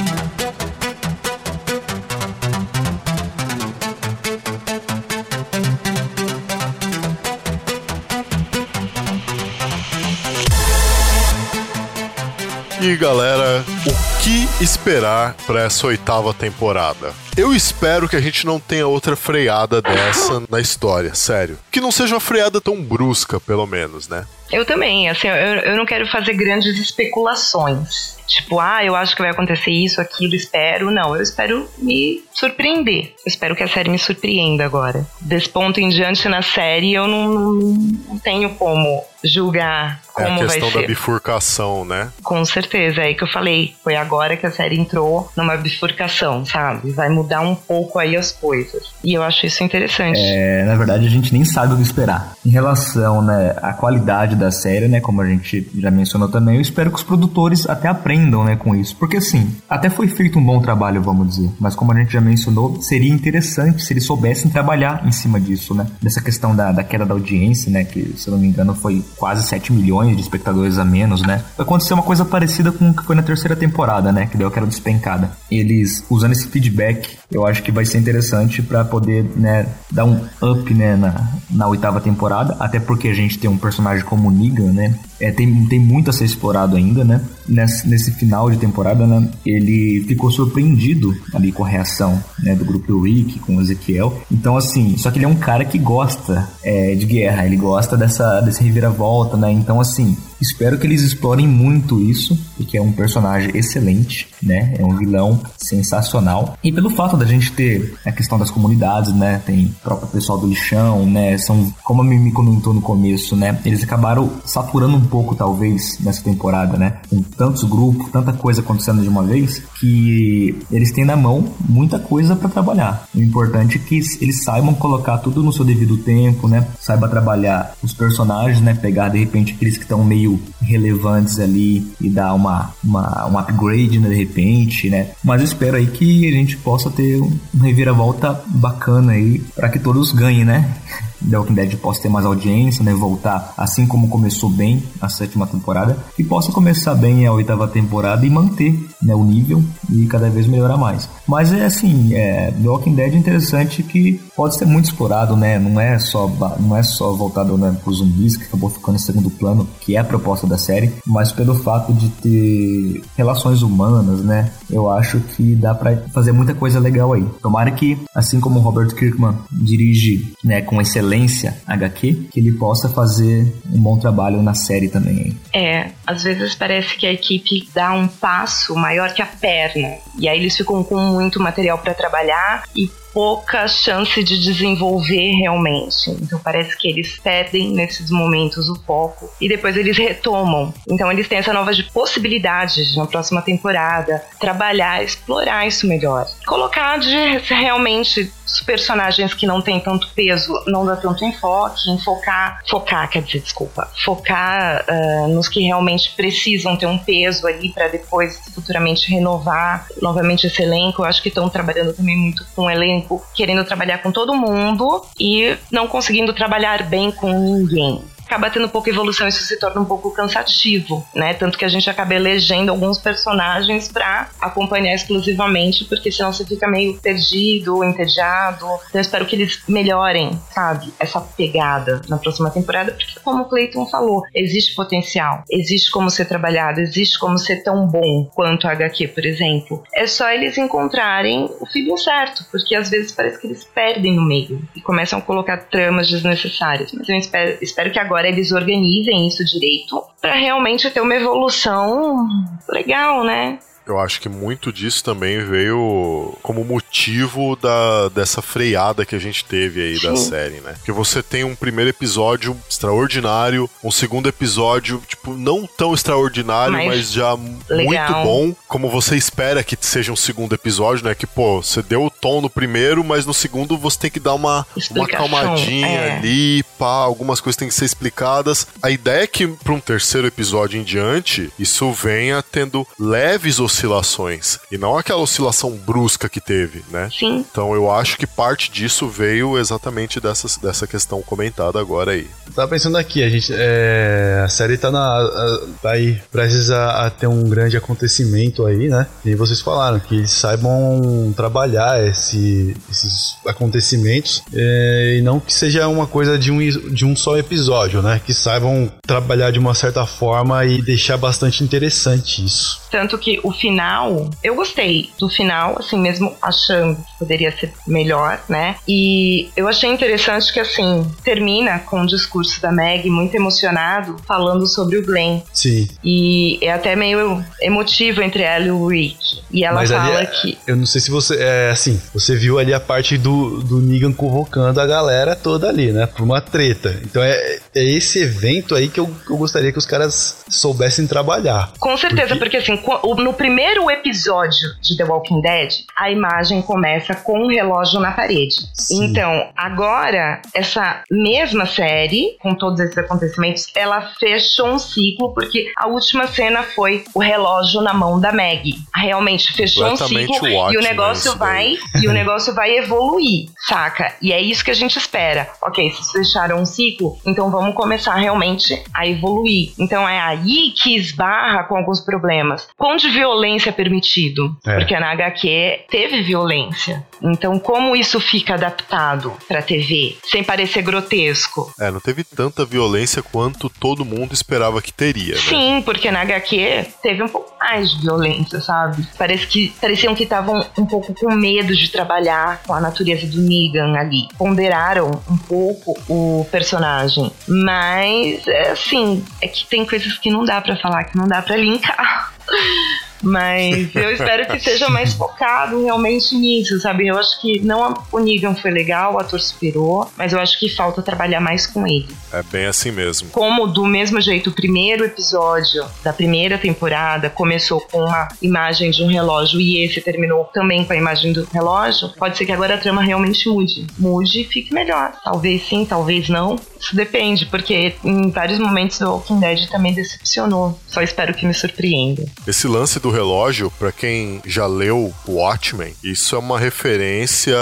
E galera, o que esperar para essa oitava temporada? Eu espero que a gente não tenha outra freada dessa na história, sério. Que não seja uma freada tão brusca, pelo menos, né? Eu também, assim, eu, eu não quero fazer grandes especulações. Tipo, ah, eu acho que vai acontecer isso, aquilo, espero. Não, eu espero me surpreender. Eu espero que a série me surpreenda agora. Desse ponto em diante na série, eu não, não, tenho como julgar É como a vai questão da ser. bifurcação, né? Com certeza, é aí que eu falei. Foi agora que a série entrou numa bifurcação, sabe? Vai mudar um pouco aí as coisas. E eu acho isso interessante. É, na verdade, a gente nem sabe o que esperar. Em relação né, à qualidade da série, né, como a gente já mencionou também, eu espero que os produtores até aprendam né, com isso. Porque assim, até foi feito um bom trabalho, vamos dizer. Mas como a gente já mencionou, seria interessante se eles soubessem trabalhar em cima disso, né? Dessa questão da, da queda da audiência, né? Que, se eu não me engano, foi quase 7 milhões de espectadores a menos, né? Vai acontecer uma coisa parecida com o que foi na terceira temporada, né? Que deu aquela despencada. Eles, usando esse feedback, eu acho que vai ser interessante para poder, né, dar um up, né, na, na oitava temporada. Até porque a gente tem um personagem como Negan, né? É, tem, tem muito a ser explorado ainda, né? Nesse, nesse final de temporada, né? Ele ficou surpreendido ali com a reação né, do grupo do Rick, com o Ezequiel. Então, assim, só que ele é um cara que gosta é, de guerra, ele gosta dessa, desse reviravolta, né? Então, assim, espero que eles explorem muito isso, porque é um personagem excelente, né? É um vilão sensacional. E pelo fato da gente ter a questão das comunidades, né? Tem o próprio pessoal do lixão, né? São, como a Mimi comentou no começo, né? Eles acabaram saturando um pouco, talvez, nessa temporada, né? Com tantos grupos, tanta coisa acontecendo de uma vez, que eles têm na mão muita coisa para trabalhar. O importante é que eles saibam colocar tudo no seu devido tempo, né? Saiba trabalhar os personagens, né? Pegar de repente aqueles que estão meio relevantes ali e dar uma, uma um upgrade, né? De repente, né? Mas eu espero aí que a gente possa ter um reviravolta bacana aí para que todos ganhem, né? *laughs* The Walking Dead possa ter mais audiência, né? Voltar assim como começou bem a sétima temporada, e possa começar bem a oitava temporada e manter né, o nível e cada vez melhorar mais. Mas é assim, é, The Walking Dead é interessante que pode ser muito explorado, né? Não é só, não é só voltado né, para os zumbis, que acabou ficando em segundo plano, que é a proposta da série, mas pelo fato de ter relações humanas, né? Eu acho que dá para fazer muita coisa legal aí. Tomara que, assim como o Robert Kirkman dirige né, com excelência HQ, que ele possa fazer um bom trabalho na série também. É, às vezes parece que a equipe dá um passo maior que a perna. E aí eles ficam com muito material para trabalhar e pouca chance de desenvolver realmente. Então parece que eles perdem nesses momentos o foco e depois eles retomam. Então eles têm essa nova de possibilidades na próxima temporada, trabalhar, explorar isso melhor. Colocar de realmente os personagens que não têm tanto peso, não dá tanto enfoque, enfocar, focar, quer dizer, desculpa, focar uh, nos que realmente precisam ter um peso ali para depois futuramente renovar novamente esse elenco. Eu acho que estão trabalhando também muito com elenco, querendo trabalhar com todo mundo e não conseguindo trabalhar bem com ninguém acaba tendo pouca evolução, isso se torna um pouco cansativo, né? Tanto que a gente acaba elegendo alguns personagens para acompanhar exclusivamente, porque senão você fica meio perdido, entediado. Então eu espero que eles melhorem, sabe, essa pegada na próxima temporada, porque como o Clayton falou, existe potencial, existe como ser trabalhado, existe como ser tão bom quanto a HQ, por exemplo. É só eles encontrarem o feeling certo, porque às vezes parece que eles perdem no meio e começam a colocar tramas desnecessárias. Mas eu espero, espero que agora agora eles organizem isso direito para realmente ter uma evolução legal, né? Eu acho que muito disso também veio como motivo da, dessa freada que a gente teve aí Sim. da série, né? Porque você tem um primeiro episódio extraordinário, um segundo episódio, tipo, não tão extraordinário, mas, mas já legal. muito bom, como você espera que seja um segundo episódio, né? Que, pô, você deu o tom no primeiro, mas no segundo você tem que dar uma, uma calmadinha é. ali, pá, algumas coisas têm que ser explicadas. A ideia é que para um terceiro episódio em diante, isso venha tendo leves oscilações oscilações. E não aquela oscilação brusca que teve, né? Sim. Então eu acho que parte disso veio exatamente dessa, dessa questão comentada agora aí. Tava pensando aqui, a gente. É, a série tá, na, tá aí prestes a, a, ter um grande acontecimento aí, né? E vocês falaram que eles saibam trabalhar esse, esses acontecimentos é, e não que seja uma coisa de um, de um só episódio, né? Que saibam trabalhar de uma certa forma e deixar bastante interessante isso. Tanto que o final, eu gostei do final, assim, mesmo achando que poderia ser melhor, né? E eu achei interessante que, assim, termina com o discurso da Meg muito emocionado, falando sobre o Glenn. Sim. E é até meio emotivo entre ela e o Rick. E ela Mas fala ali, que. Eu não sei se você. É assim, você viu ali a parte do, do Negan convocando a galera toda ali, né? Por uma treta. Então é, é esse evento aí que eu, eu gostaria que os caras soubessem trabalhar. Com certeza, porque, porque assim, no primeiro primeiro episódio de The Walking Dead, a imagem começa com um relógio na parede. Sim. Então, agora, essa mesma série, com todos esses acontecimentos, ela fechou um ciclo, porque a última cena foi o relógio na mão da Maggie. Realmente fechou um ciclo e o negócio vai e o negócio vai evoluir, saca? E é isso que a gente espera. Ok, se fecharam um ciclo, então vamos começar realmente a evoluir. Então é aí que esbarra com alguns problemas. Com de violência violência permitido, é. porque na HQ teve violência. Então, como isso fica adaptado pra TV, sem parecer grotesco? É, não teve tanta violência quanto todo mundo esperava que teria, né? Sim, porque na HQ teve um pouco mais de violência, sabe? Parece que pareciam que estavam um pouco com medo de trabalhar com a natureza do Negan ali. Ponderaram um pouco o personagem, mas é, assim, é que tem coisas que não dá para falar, que não dá para linkar. *laughs* Mas eu *laughs* espero que seja mais focado realmente nisso, sabe? Eu acho que não a- o Negan foi legal, o ator superou, mas eu acho que falta trabalhar mais com ele. É bem assim mesmo. Como do mesmo jeito o primeiro episódio da primeira temporada começou com uma imagem de um relógio e esse terminou também com a imagem do relógio, pode ser que agora a trama realmente mude. Mude e fique melhor. Talvez sim, talvez não. Isso depende, porque em vários momentos do Walking Dead também decepcionou. Só espero que me surpreenda. Esse lance do relógio, pra quem já leu Watchmen, isso é uma referência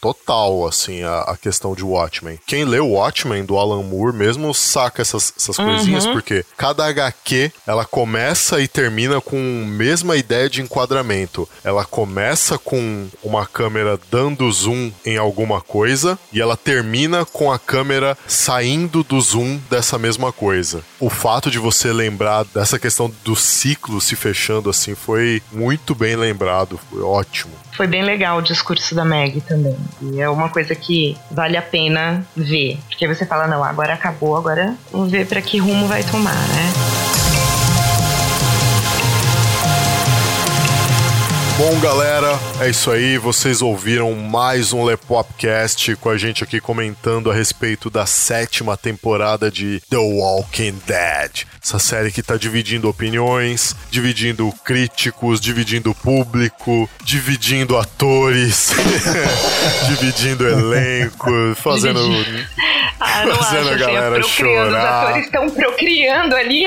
total, assim, a, a questão de Watchmen. Quem leu Watchmen do Alan Moore mesmo saca essas, essas coisinhas, porque cada HQ ela começa e termina com a mesma ideia de enquadramento. Ela começa com uma câmera dando zoom em alguma coisa e ela termina com a câmera saindo do zoom dessa mesma coisa. O fato de você lembrar dessa questão do ciclo se fechando assim foi muito bem lembrado, foi ótimo. Foi bem legal o discurso da Meg também. E é uma coisa que vale a pena ver. Porque você fala, não, agora acabou, agora vamos ver pra que rumo vai tomar, né? Bom, galera, é isso aí. Vocês ouviram mais um Lepopcast com a gente aqui comentando a respeito da sétima temporada de The Walking Dead. Essa série que tá dividindo opiniões, dividindo críticos, dividindo público, dividindo atores, *laughs* dividindo elenco, fazendo. Ah, não Fazendo acho, a galera procriando. Os chorar. atores estão procriando ali.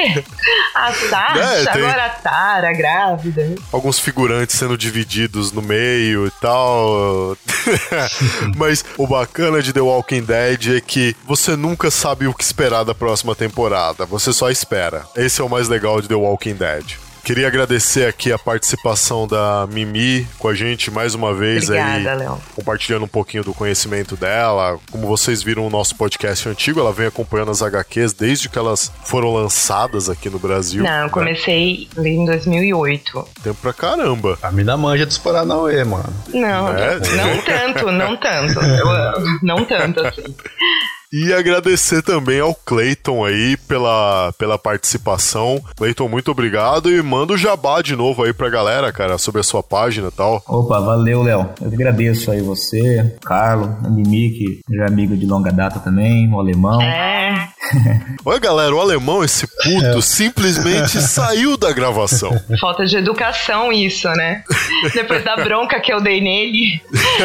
A Sasha, É, tem- agora a Tara, grávida. alguns figurantes sendo divididos no meio e tal. *laughs* Mas o bacana de The Walking Dead é que você nunca sabe o que esperar da próxima temporada. Você só espera. Esse é o mais legal de The Walking Dead. Queria agradecer aqui a participação da Mimi com a gente mais uma vez Obrigada, aí, Léo. compartilhando um pouquinho do conhecimento dela. Como vocês viram o nosso podcast antigo, ela vem acompanhando as HQs desde que elas foram lançadas aqui no Brasil. Não, eu né? comecei ali em 2008. Tempo pra caramba. A mina manja dos Paranauê, mano. Não, É? não tanto, não tanto. Eu- não tanto assim. *laughs* E agradecer também ao Clayton aí pela, pela participação. Clayton, muito obrigado e manda o jabá de novo aí pra galera, cara, sobre a sua página e tal. Opa, valeu, Léo. Eu agradeço aí você, o Carlo, a Mimi, que já é amigo de longa data também, o alemão. É, *laughs* Olha, galera, o alemão, esse puto, simplesmente *laughs* saiu da gravação. falta de educação isso, né? Depois da bronca que eu dei nele,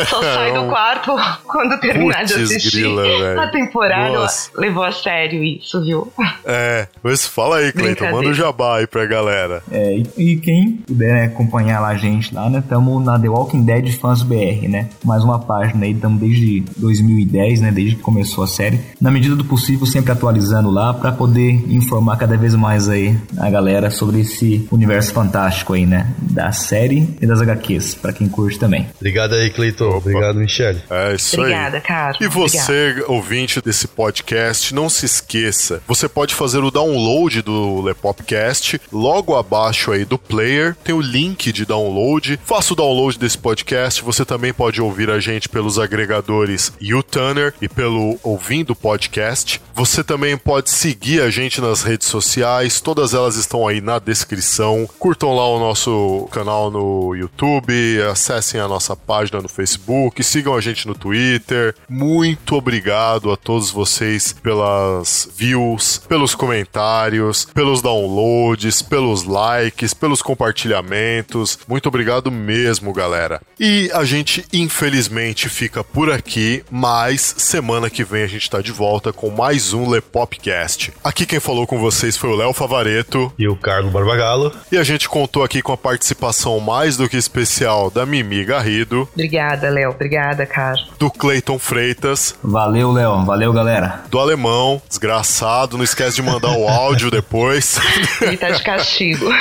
só sai do *laughs* quarto quando terminar de Putz, assistir grila, velho. a temporada. Nossa. Levou a sério isso, viu? É, mas fala aí, Clayton, manda o jabá aí pra galera. É, e, e quem puder né, acompanhar lá a gente lá, né? Tamo na The Walking Dead Fans BR, né? Mais uma página aí, tamo desde 2010, né? Desde que começou a série. Na medida do possível, sempre atualizando lá pra poder informar cada vez mais aí a galera sobre esse universo fantástico aí, né? Da série e das HQs, pra quem curte também. Obrigado aí, Cleiton. Obrigado, Michele. É isso Obrigada, aí. cara. E você, ouvinte desse podcast, não se esqueça, você pode fazer o download do Lepopcast logo abaixo aí do player, tem o link de download. Faça o download desse podcast, você também pode ouvir a gente pelos agregadores YouTuner e pelo Ouvindo Podcast. Você também pode seguir a gente nas redes sociais, todas elas estão aí na descrição. Curtam lá o nosso canal no YouTube, acessem a nossa página no Facebook, sigam a gente no Twitter. Muito obrigado a todos vocês pelas views, pelos comentários, pelos downloads, pelos likes, pelos compartilhamentos. Muito obrigado mesmo, galera. E a gente infelizmente fica por aqui, mas semana que vem a gente tá de volta com mais um Lepopcast. Aqui quem falou com vocês foi o Léo Favareto E o Carlos Barbagalo. e a gente contou aqui com a participação mais do que especial da Mimi Garrido, Obrigada, Léo. Obrigada, cara. do Clayton Freitas, Valeu, Léo. Valeu, galera. do Alemão, desgraçado, não esquece de mandar o áudio *laughs* depois. Ele tá de castigo. *laughs*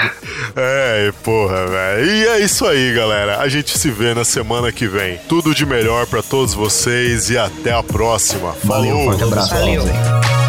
É, porra, velho. E é isso aí, galera. A gente se vê na semana que vem. Tudo de melhor pra todos vocês e até a próxima. Valeu, Falou! forte abraço. Valeu. Valeu.